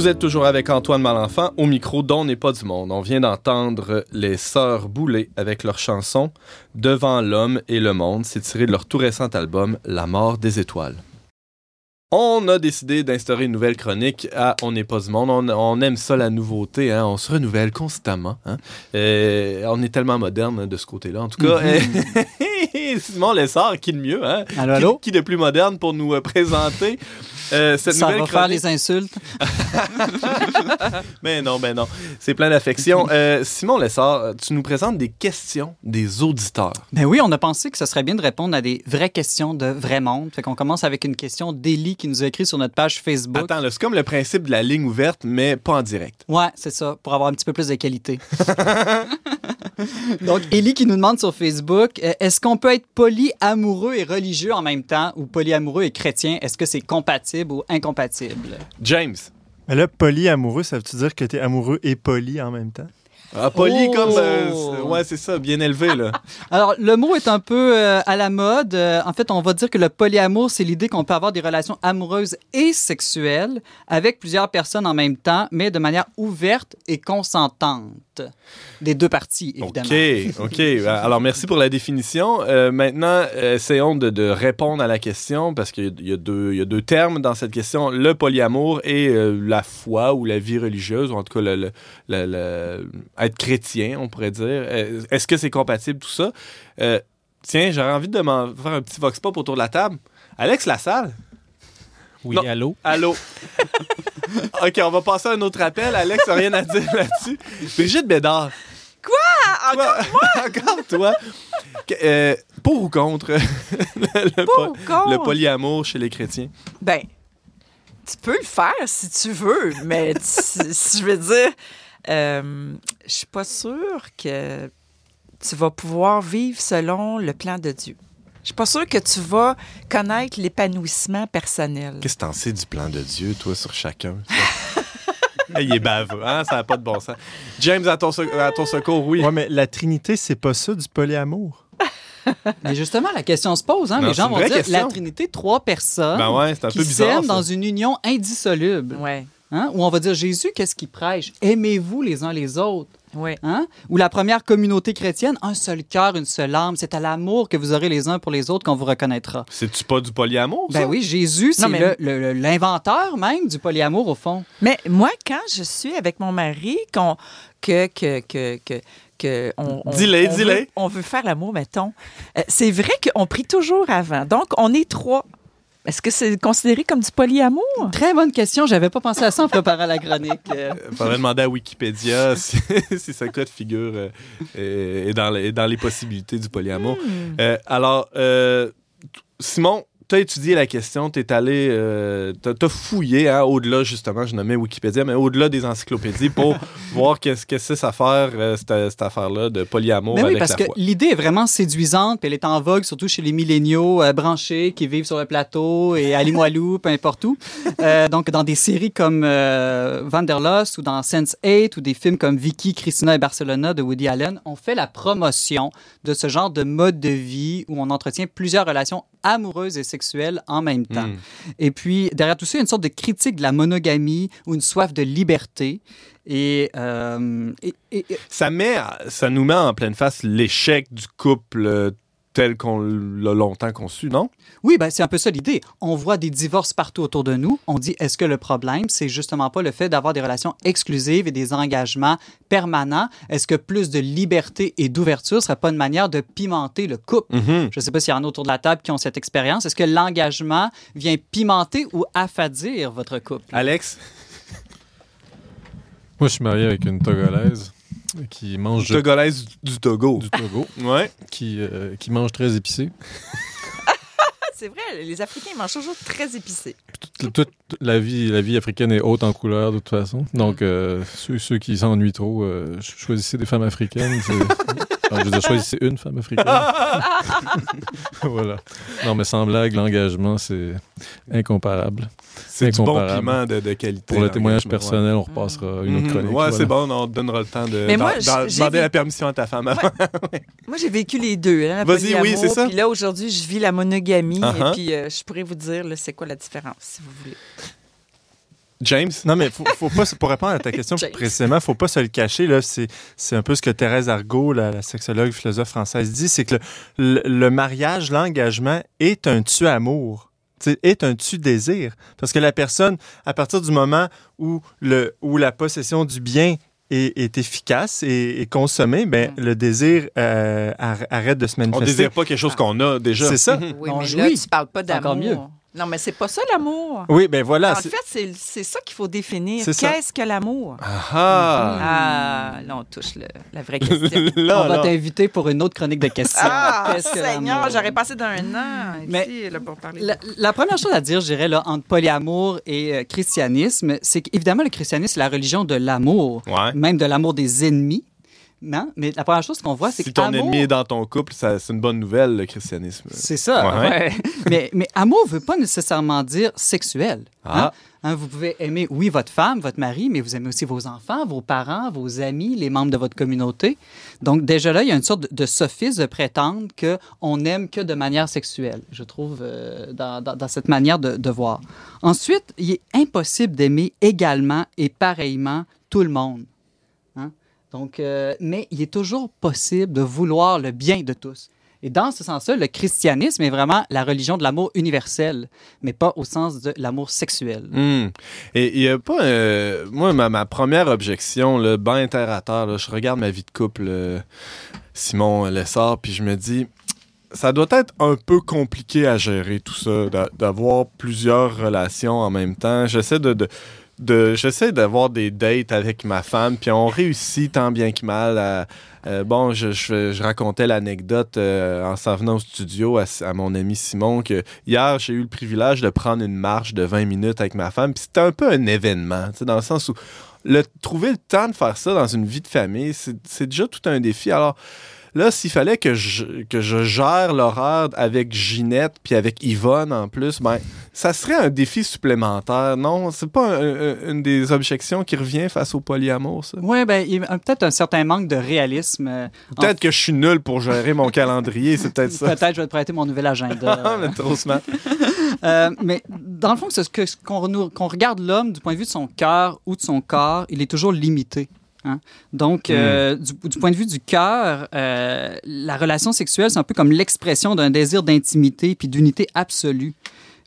Vous êtes toujours avec Antoine Malenfant au micro dont n'est pas du monde. On vient d'entendre les Sœurs Boulay avec leur chanson Devant l'homme et le monde. C'est tiré de leur tout récent album La mort des étoiles. On a décidé d'instaurer une nouvelle chronique à On n'est pas du monde. On, on aime ça, la nouveauté. hein. On se renouvelle constamment. hein. On est tellement moderne de ce côté-là. En tout cas, euh, Simon Lessard, qui de mieux? Hein? Allô, Qui- allô? Qui, de plus moderne pour nous euh, présenter euh, cette Ça nouvelle va faire chronique? les insultes? Mais non, mais non. C'est plein d'affection. Euh, Simon Lessard, tu nous présentes des questions des auditeurs. Ben oui, on a pensé que ce serait bien de répondre à des vraies questions de vrai monde. Fait qu'on commence avec une question d'Élie qui nous a écrit sur notre page Facebook. Attends, c'est comme le principe de la ligne ouverte, mais pas en direct. Ouais, c'est ça, pour avoir un petit peu plus de qualité. Donc, Élie qui nous demande sur Facebook, euh, est-ce qu'on peut être polyamoureux et religieux en même temps ou polyamoureux et chrétien? Est-ce que c'est compatible ou incompatible? James. Mais là, polyamoureux, ça veut-tu dire que t'es amoureux et poli en même temps? Ah, poli Oh! comme. euh, c'est- ouais, c'est ça, bien élevé, là. Alors, le mot est un peu euh, à la mode. Euh, en fait, on va dire que le polyamour, c'est l'idée qu'on peut avoir des relations amoureuses et sexuelles avec plusieurs personnes en même temps, mais de manière ouverte et consentante. Des deux parties, évidemment. OK, OK. Alors, merci pour la définition. Euh, maintenant, essayons de, de répondre à la question parce qu'il y y, a deux- il y a deux termes dans cette question le polyamour et la foi ou la vie religieuse, ou en tout cas, le, le- le- le- être chrétien, on pourrait dire. Euh, Est-ce que c'est compatible, tout ça? Euh, tiens, j'aurais envie de m'en faire un petit vox pop autour de la table. Alex Lassalle? Oui, Non. allô? Allô? OK, on va passer à un autre appel. Alex n'a rien à dire là-dessus. Brigitte Bédard. Ah, Toi- Encore toi. Que- euh, pour ou contre? Le, le Pour po- ou contre? le polyamour chez les chrétiens? Ben, tu peux le faire si tu veux, mais tu- si je veux dire, euh, je suis pas sûre que tu vas pouvoir vivre selon le plan de Dieu. Je suis pas sûre que tu vas connaître l'épanouissement personnel. Qu'est-ce que t'en sais du plan de Dieu, toi, sur chacun? il est baveux, hein? Ça n'a pas de bon sens. James, à ton, sec- à ton secours, oui. Ouais, mais la Trinité, c'est pas ça du polyamour? Mais justement, la question se pose. Hein? Non, Les gens vont dire question. la Trinité, trois personnes Ben ouais, c'est un qui peu bizarre. s'aiment dans une union indissoluble. Ouais, Hein? Où on va dire Jésus, qu'est-ce qu'il prêche? Aimez-vous les uns les autres. ouais. Hein? Ou la première communauté chrétienne, un seul cœur, une seule âme. C'est à l'amour que vous aurez les uns pour les autres qu'on vous reconnaîtra. C'est-tu pas du polyamour, ça? Ben oui, Jésus, c'est mais- l'inventeur même du polyamour, au fond. Mais moi, quand je suis avec mon mari, qu'on, que, que, que, que, que on, veut- On veut faire l'amour, mettons. euh, c'est vrai qu'on prie toujours avant. Donc, on est trois. Est-ce que c'est considéré comme du polyamour? Très bonne question. J'avais pas pensé à ça en préparant la chronique. Euh, Faudrait demander à Wikipédia si, si ce cas de figure euh, est, est dans, les- est dans les possibilités du polyamour. Hmm. Euh, alors, euh, Simon, tu as étudié la question, tu es allé, euh, t'as as fouillé hein, au-delà, justement, je nommais Wikipédia, mais au-delà des encyclopédies pour voir qu'est-ce que c'est à faire, euh, cette, cette affaire-là de polyamour Mais oui, avec parce la que l'idée est vraiment séduisante, puis elle est en vogue, surtout chez les milléniaux euh, branchés qui vivent sur le plateau et à Limoilou, peu importe où. Euh, donc, dans des séries comme Vanderlost ou dans Sense8 ou des films comme Vicky, Christina et Barcelona de Woody Allen, on fait la promotion de ce genre de mode de vie où on entretient plusieurs relations amoureuses et sexuelles en même temps. Mm. Et puis, derrière tout ça, il y a une sorte de critique de la monogamie ou une soif de liberté. Et, euh, et- et- et- Ça, met, ça nous met en pleine face l'échec du couple euh, tel qu'on l'a longtemps conçu, non? Oui, ben, c'est un peu ça l'idée. On voit des divorces partout autour de nous. On dit, est-ce que le problème, c'est justement pas le fait d'avoir des relations exclusives et des engagements permanents? Est-ce que plus de liberté et d'ouverture serait pas une manière de pimenter le couple? Mhm. Je ne sais pas s'il y en a autour de la table qui ont cette expérience. Est-ce que l'engagement vient pimenter ou affadir votre couple? Alex? Moi, je suis marié avec une Togolaise qui mange Togolaise du Togo. du Togo, Ouais. qui, euh, qui mange très épicé. C'est vrai, les Africains ils mangent toujours très épicé. Toute, toute la, vie, la vie africaine est haute en couleur, de toute façon. Donc, euh, ceux, ceux qui s'ennuient trop, euh, ch- choisissez des femmes africaines. c'est- Enfin, je veux dire, choisissez une femme africaine. voilà. Non, mais sans blague, l'engagement, c'est incomparable. C'est du bon piment de, de qualité. Pour le témoignage ouais. personnel, on repassera une autre Mhm. chronique. Ouais, voilà. c'est bon, on te donnera le temps de Mais moi, demander vu- la permission à ta femme avant. Moi, j'ai vécu les deux. hein, Vas-y, oui, c'est ça. Puis là, aujourd'hui, je vis la monogamie. Uh-huh. Et puis, euh, je pourrais vous dire, c'est quoi la différence, si vous voulez. James? Non, mais faut, faut pas, pour répondre à ta question James. précisément, faut pas se le cacher. Là, c'est, c'est un peu ce que Thérèse Argot, la, la sexologue philosophe française, dit, c'est que le, le- le mariage, l'engagement est un tu-amour. tu est un tu-désir. Parce que la personne, à partir du moment où, le, où la possession du bien est, est efficace et, et consommée, ben, Mm. le désir euh, ar- arrête de se On manifester. désire pas quelque chose qu'on a déjà. C'est ça. Oui, On mais là, tu parles pas d'amour. mieux. Non, mais c'est pas ça, l'amour. Oui, ben voilà. en c'est- fait, c'est c'est ça qu'il faut définir. Qu'est-ce que l'amour? Ah ah! Ah, là, on touche le- la vraie question. Là, on va t'inviter pour une autre chronique de questions. Ah, que Seigneur, j'aurais passé d'un an ici Mais là, pour parler. La, la première chose à dire, je dirais, là, entre polyamour et euh, christianisme, c'est qu'évidemment, le christianisme, c'est la religion de l'amour, Ouais. même de l'amour des ennemis. Non? Mais la première chose qu'on voit, c'est Si que ton amour- ennemi est dans ton couple, ça- c'est une bonne nouvelle, le christianisme. C'est ça. Ouais. ouais. mais, mais amour ne veut pas nécessairement dire sexuel. Ah. hein? Hein, vous pouvez aimer, oui, votre femme, votre mari, mais vous aimez aussi vos enfants, vos parents, vos amis, les membres de votre communauté. Donc, déjà là, il y a une sorte de, de sophisme de prétendre qu'on n'aime que de manière sexuelle, je trouve, euh, dans, dans- dans cette manière de, de voir. Ensuite, il est impossible d'aimer également et pareillement tout le monde. Donc, euh, mais il est toujours possible de vouloir le bien de tous. Et dans ce sens-là, le christianisme est vraiment la religion de l'amour universel, mais pas au sens de l'amour sexuel. Hmm. Et il y a pas. euh, moi, ma, première objection, le ben terre à terre, je regarde ma vie de couple, euh, Simon Lessard, puis je me dis. Ça doit être un peu compliqué à gérer tout ça, d'a- d'avoir plusieurs relations en même temps. J'essaie de, de- j'essaie d'avoir des dates avec ma femme, puis on réussit tant bien que mal à, euh, bon, je, je, racontais l'anecdote euh, en s'en venant au studio à, mon ami Simon que hier, j'ai eu le privilège de prendre une marche de 20 minutes avec ma femme. Puis c'était un peu un événement, tu sais, dans le sens où le, trouver le temps de faire ça dans une vie de famille, c'est déjà tout un défi. Alors, Là, s'il fallait que je, que je gère l'horaire avec Ginette puis avec Yvonne en plus, ben, ça serait un défi supplémentaire, non? C'est pas un- un- une des objections qui revient face au polyamour, ça? Oui, ben, il y a peut-être un certain manque de réalisme. euh, en- Peut-être que je suis nul pour gérer mon calendrier, c'est peut-être ça. Peut-être je vais te prêter mon nouvel agenda. Ah, mais trop smart. Euh, mais dans le fond, c'est ce que- ce qu'on nous- qu'on regarde l'homme du point de vue de son cœur ou de son corps, il est toujours limité. Hein. Donc, euh, du, du point de vue du cœur, euh, la relation sexuelle, c'est un peu comme l'expression d'un désir d'intimité puis d'unité absolue.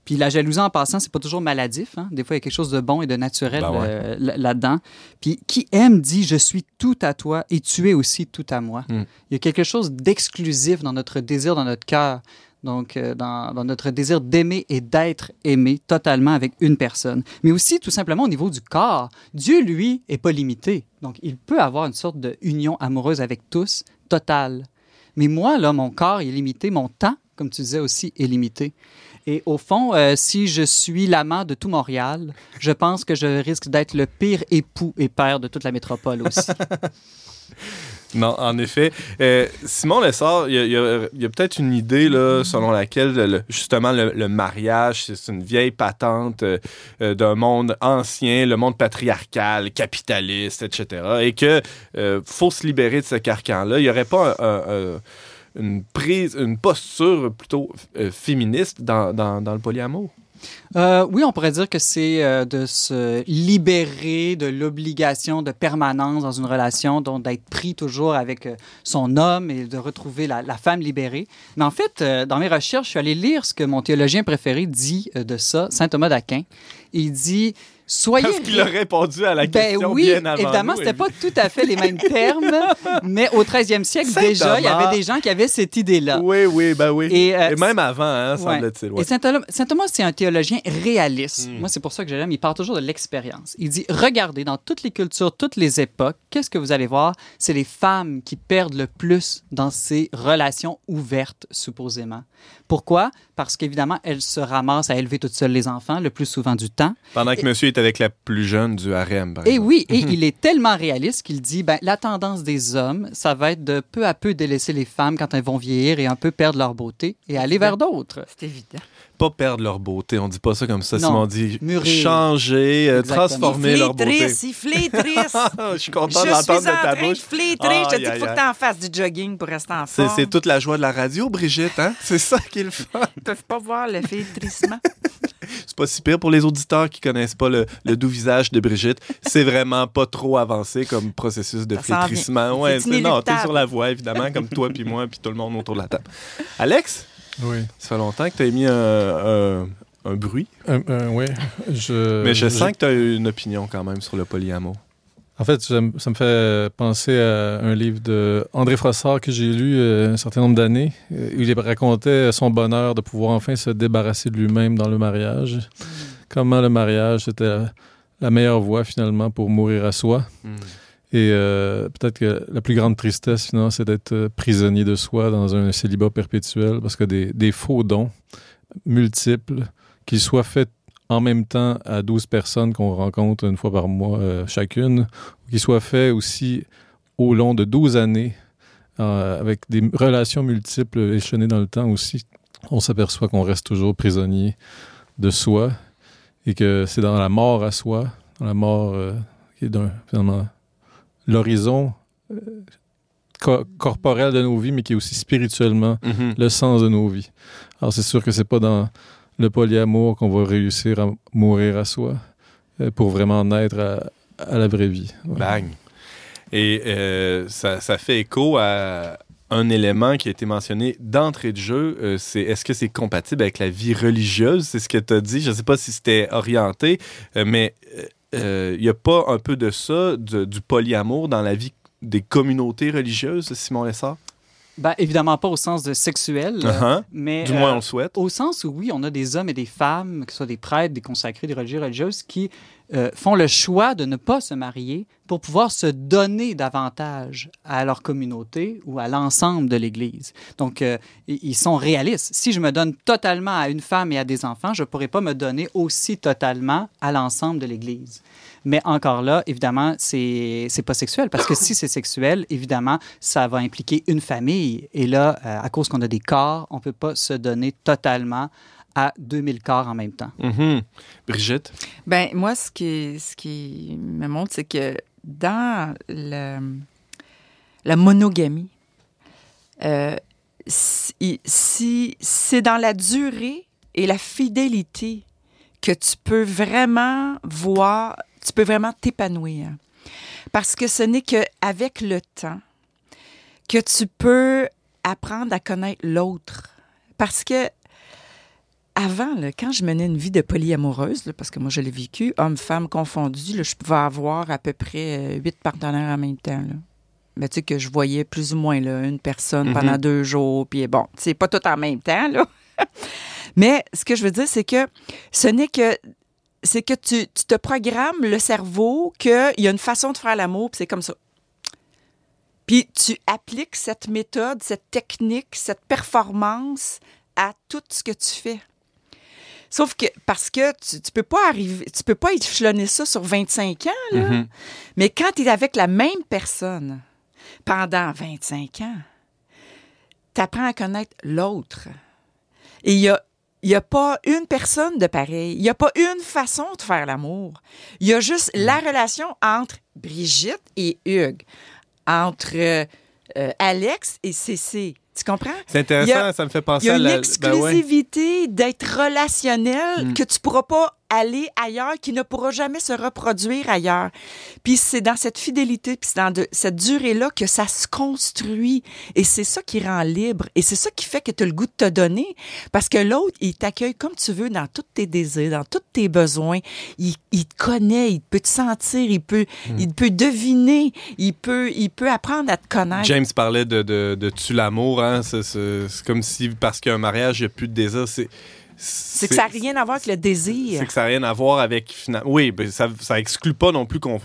Puis la jalousie, en passant, c'est pas toujours maladif. hein. Des fois, il y a quelque chose de bon et de naturel Ben ouais. euh, là- là-dedans. Puis qui aime dit je suis tout à toi et tu es aussi tout à moi. Mm. Il y a quelque chose d'exclusif dans notre désir, dans notre cœur. Donc, euh, dans, notre désir d'aimer et d'être aimé totalement avec une personne. Mais aussi, tout simplement, au niveau du corps. Dieu, lui, est pas limité. Donc, il peut avoir une sorte d'union amoureuse avec tous, totale. Mais moi, là, mon corps est limité, mon temps, comme tu disais aussi, est limité. Et au fond, euh, si je suis l'amant de tout Montréal, je pense que je risque d'être le pire époux et père de toute la métropole aussi. Non, en effet. Euh, Simon Lessard, il y a, peut-être une idée selon laquelle le- justement le, mariage, c'est une vieille patente euh, euh, d'un monde ancien, le monde patriarcal, capitaliste, etc. Et que faut se libérer de ce carcan-là. Il n'y aurait pas un- un- un- une prise, une posture plutôt féministe dans, dans- dans le polyamour? Euh, oui, on pourrait dire que c'est euh, de se libérer de l'obligation de permanence dans une relation, donc d'être pris toujours avec euh, son homme et de retrouver la, la femme libérée. Mais en fait, dans mes recherches, je suis allé lire ce que mon théologien préféré dit de ça, saint Thomas d'Aquin. Il dit Soyez. Parce qu'il a répondu à la Ben question oui, bien avant évidemment, c'était pas tout à fait les mêmes termes, mais au 13e siècle, déjà, il y avait des gens qui avaient cette idée-là. Oui, oui, ben oui. Et, euh, Et même avant, hein, semble-t-il. ouais. Et saint Thomas, c'est un théologien réaliste. Mm. Moi, c'est pour ça que je l'aime. Il part toujours de l'expérience. Il dit regardez, dans toutes les cultures, toutes les époques, qu'est-ce que vous allez voir? C'est les femmes qui perdent le plus dans ces relations ouvertes, supposément. Pourquoi? Parce qu'évidemment, elles se ramassent à élever toutes seules les enfants, le plus souvent du temps. Pendant que monsieur est avec la plus jeune du harem, par Et exemple. oui, et il est tellement réaliste qu'il dit ben, la tendance des hommes, ça va être de peu à peu délaisser les femmes quand elles vont vieillir et un peu perdre leur beauté et aller vers d'autres. C'est évident. Pas perdre leur beauté, on dit pas ça comme ça. Non. Simon dit Mûrir. changer, euh, Exactement. transformer leur beauté. Flétrisse, il flétrisse. Je suis Je content suis de en l'entendre de ta train de bouche. Je te dis qu'il faut que tu en fasses du jogging pour rester en C'est forme. c'est toute la joie de la radio, Brigitte, hein? C'est ça qui est le fun. Ils peuvent pas voir le flétrissement. C'est pas si pire pour les auditeurs qui connaissent pas le, le doux visage de Brigitte. C'est vraiment pas trop avancé comme processus de Ça flétrissement. Ouais, non, t'es sur la voie, évidemment, comme toi, puis moi, puis tout le monde autour de la table. Alex, Oui. ça fait longtemps que t'as émis un, un- un bruit, Euh, euh, oui. Je, mais je j'ai- sens que t'as une opinion quand même sur le polyamour. En fait, ça, me- fait penser à un livre de André Frossard que j'ai lu euh, un certain nombre d'années, il racontait son bonheur de pouvoir enfin se débarrasser de lui-même dans le mariage. Comment le mariage c'était la, la meilleure voie finalement pour mourir à soi. Et euh, peut-être que la plus grande tristesse finalement, c'est d'être euh, prisonnier de soi dans un célibat perpétuel parce que des, faux dons multiples, qu'ils soient faits en même temps à 12 personnes qu'on rencontre une fois par mois euh, chacune, ou qu'ils soient faits aussi au long de 12 années, euh, avec des relations multiples échelonnées dans le temps aussi, on s'aperçoit qu'on reste toujours prisonnier de soi et que c'est dans la mort à soi, dans la mort qui est d'un, finalement, l'horizon euh, co- corporel de nos vies, mais qui est aussi spirituellement Mhm. le sens de nos vies. Alors, c'est sûr que c'est pas dans le polyamour qu'on va réussir à mourir à soi euh, pour vraiment naître à, à la vraie vie. Ouais. Bang. Et euh, ça, ça fait écho à un élément qui a été mentionné d'entrée de jeu. euh, c'est est-ce que c'est compatible avec la vie religieuse? C'est ce que tu as dit. Je ne sais pas si c'était orienté, euh, mais il n'y a pas un peu de ça, du polyamour dans la vie des communautés religieuses, Simon Lessard? Ben, évidemment pas au sens de sexuel, euh, Uh-huh. mais Du moins, on euh, le souhaite. au sens où oui, on a des hommes et des femmes, que ce soit des prêtres, des consacrés, des religieux, religieuses, qui euh, font le choix de ne pas se marier pour pouvoir se donner davantage à leur communauté ou à l'ensemble de l'Église. Donc, euh, ils sont réalistes. Si je me donne totalement à une femme et à des enfants, je ne pourrais pas me donner aussi totalement à l'ensemble de l'Église. Mais encore là, évidemment, c'est c'est pas sexuel parce que si c'est sexuel, évidemment, ça va impliquer une famille. Et là, euh, à cause qu'on a des corps, on peut pas se donner totalement à 2000 corps en même temps. Mhm. Brigitte? Ben moi, ce qui, ce qui me montre, c'est que dans le- la monogamie, euh, si, si- c'est dans la durée et la fidélité que tu peux vraiment voir, tu peux vraiment t'épanouir. Parce que ce n'est qu'avec le temps que tu peux apprendre à connaître l'autre. Parce que avant, là, quand je menais une vie de polyamoureuse, là, parce que moi je l'ai vécu, homme-femme confondu, là, je pouvais avoir à peu près euh, huit partenaires en même temps. Là. Tu sais que je voyais plus ou moins là, une personne Mhm. pendant deux jours, puis bon, c'est pas tout en même temps, là. Mais ce que je veux dire, c'est que ce n'est que c'est que tu, tu te programmes le cerveau qu'il y a une façon de faire l'amour, puis c'est comme ça. Puis tu appliques cette méthode, cette technique, cette performance à tout ce que tu fais. Sauf que parce que tu, tu peux pas arriver, tu peux pas échelonner ça sur 25 ans, là. Mhm. Mais quand tu es avec la même personne pendant 25 ans, tu apprends à connaître l'autre. Et il y a, il y a pas une personne de pareil. Il n'y a pas une façon de faire l'amour. Il y a juste la relation entre Brigitte et Hugues, entre euh, euh, Alex et Cécile. Tu comprends? C'est intéressant, Il a- ça me fait Il penser y a à une la... ben ouais. exclusivité d'être relationnel Mm. que tu pourras pas aller ailleurs, qui ne pourra jamais se reproduire ailleurs. Puis c'est dans cette fidélité, puis c'est dans de- cette durée-là que ça se construit. Et c'est ça qui rend libre. Et c'est ça qui fait que tu as le goût de te donner. Parce que l'autre, il t'accueille comme tu veux dans tous tes désirs, dans tous tes besoins. Il, il te connaît, il peut te sentir, il peut, Mm. il peut deviner, il peut, il peut apprendre à te connaître. James parlait de, de, de tu l'amour, hein? c'est comme si parce qu'un mariage, il n'y a plus de désir. C'est, C'est que ça n'a rien à voir avec le désir. C'est que ça n'a rien à voir avec. Oui, ben, ça, ça exclut pas non plus qu'on,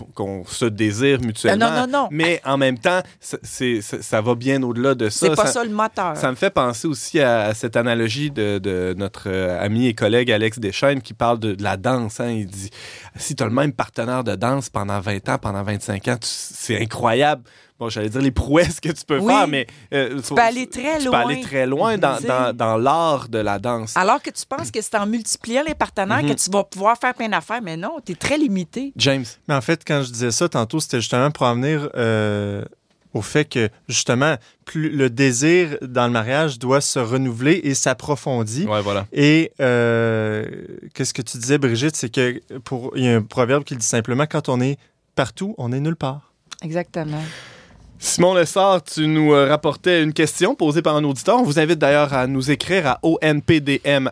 se désire mutuellement. Ah, non, non, non. Mais en même temps, ça, va bien au-delà de ça. C'est pas ça, ça le moteur. ça me fait penser aussi à, à cette analogie de, de notre euh, ami et collègue Alex Deschaines qui parle de, de la danse. hein. Il dit si tu as le même partenaire de danse pendant 20 ans, pendant 25 ans, c'est incroyable. Bon, j'allais dire les prouesses que tu peux Oui. faire, mais. euh, Tu peux aller très tu loin. peux aller très loin dans, dans, dans l'art de la danse. Alors que tu penses que c'est en multipliant les partenaires Mhm. que tu vas pouvoir faire plein d'affaires, mais non, tu es très limité. James. Mais en fait, quand je disais ça tantôt, c'était justement pour en venir euh, au fait que, justement, plus le désir dans le mariage doit se renouveler et s'approfondir. Ouais, voilà. Et euh, qu'est-ce que tu disais, Brigitte, c'est que pour il y a un proverbe qui dit simplement quand on est partout, on est nulle part. Exactement. Simon Lessard, tu nous euh, rapportais une question posée par un auditeur. On vous invite d'ailleurs à nous écrire à onpdm.com,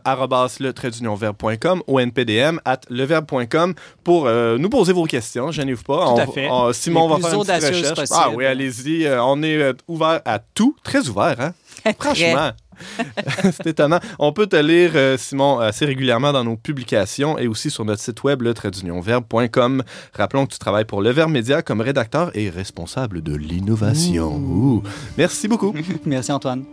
onpdm at leverbe.com pour euh, nous poser vos questions. Gênez-vous pas. Tout On- à fait. on- Simon Les va faire une petite recherche. Ah oui, allez-y. euh, on est ouvert à tout. Très ouvert, hein? Franchement. C'est étonnant. On peut te lire, euh, Simon, assez régulièrement dans nos publications et aussi sur notre site web, le tradeunionverbe.com. Rappelons que tu travailles pour Le Verbe Média comme rédacteur et responsable de l'innovation. Merci beaucoup. Merci Antoine.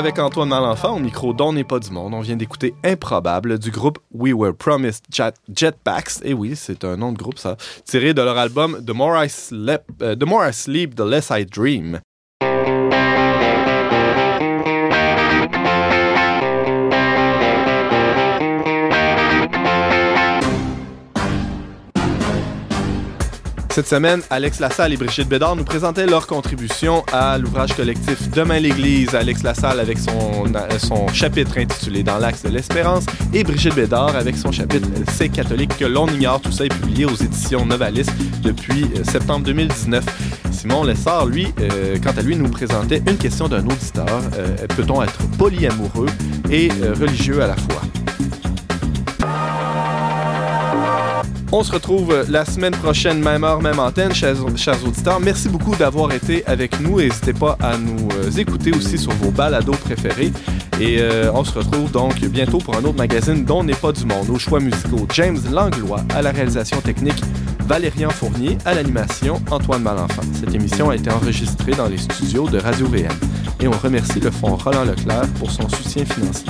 Avec Antoine Malenfant au micro d'On n'est pas du monde. On vient d'écouter Improbable du groupe We Were Promised Jet Jetpacks. Et oui, c'est un nom de groupe ça. Tiré de leur album The More I Sleep, euh, The, More I Sleep The Less I Dream. Cette semaine, Alex Lassalle et Brigitte Bédard nous présentaient leur contribution à l'ouvrage collectif Demain l'Église. Alex Lassalle avec son, chapitre intitulé Dans l'axe de l'espérance et Brigitte Bédard avec son chapitre C'est catholique que l'on ignore. Tout ça est publié aux éditions Novalis depuis euh, septembre 2019. Simon Lessard, lui, euh, quant à lui, nous présentait une question d'un auditeur. Euh, Peut-on être polyamoureux et religieux à la fois? On se retrouve la semaine prochaine, même heure, même antenne, chers, auditeurs. Merci beaucoup d'avoir été avec nous. N'hésitez pas à nous euh, écouter aussi sur vos balados préférés. Et euh, on se retrouve donc bientôt pour un autre magazine dont n'est pas du monde. Aux choix musicaux, James Langlois à la réalisation technique, Valérian Fournier à l'animation, Antoine Malenfant. Cette émission a été enregistrée dans les studios de Radio VM. Et on remercie le Fonds Roland Leclerc pour son soutien financier.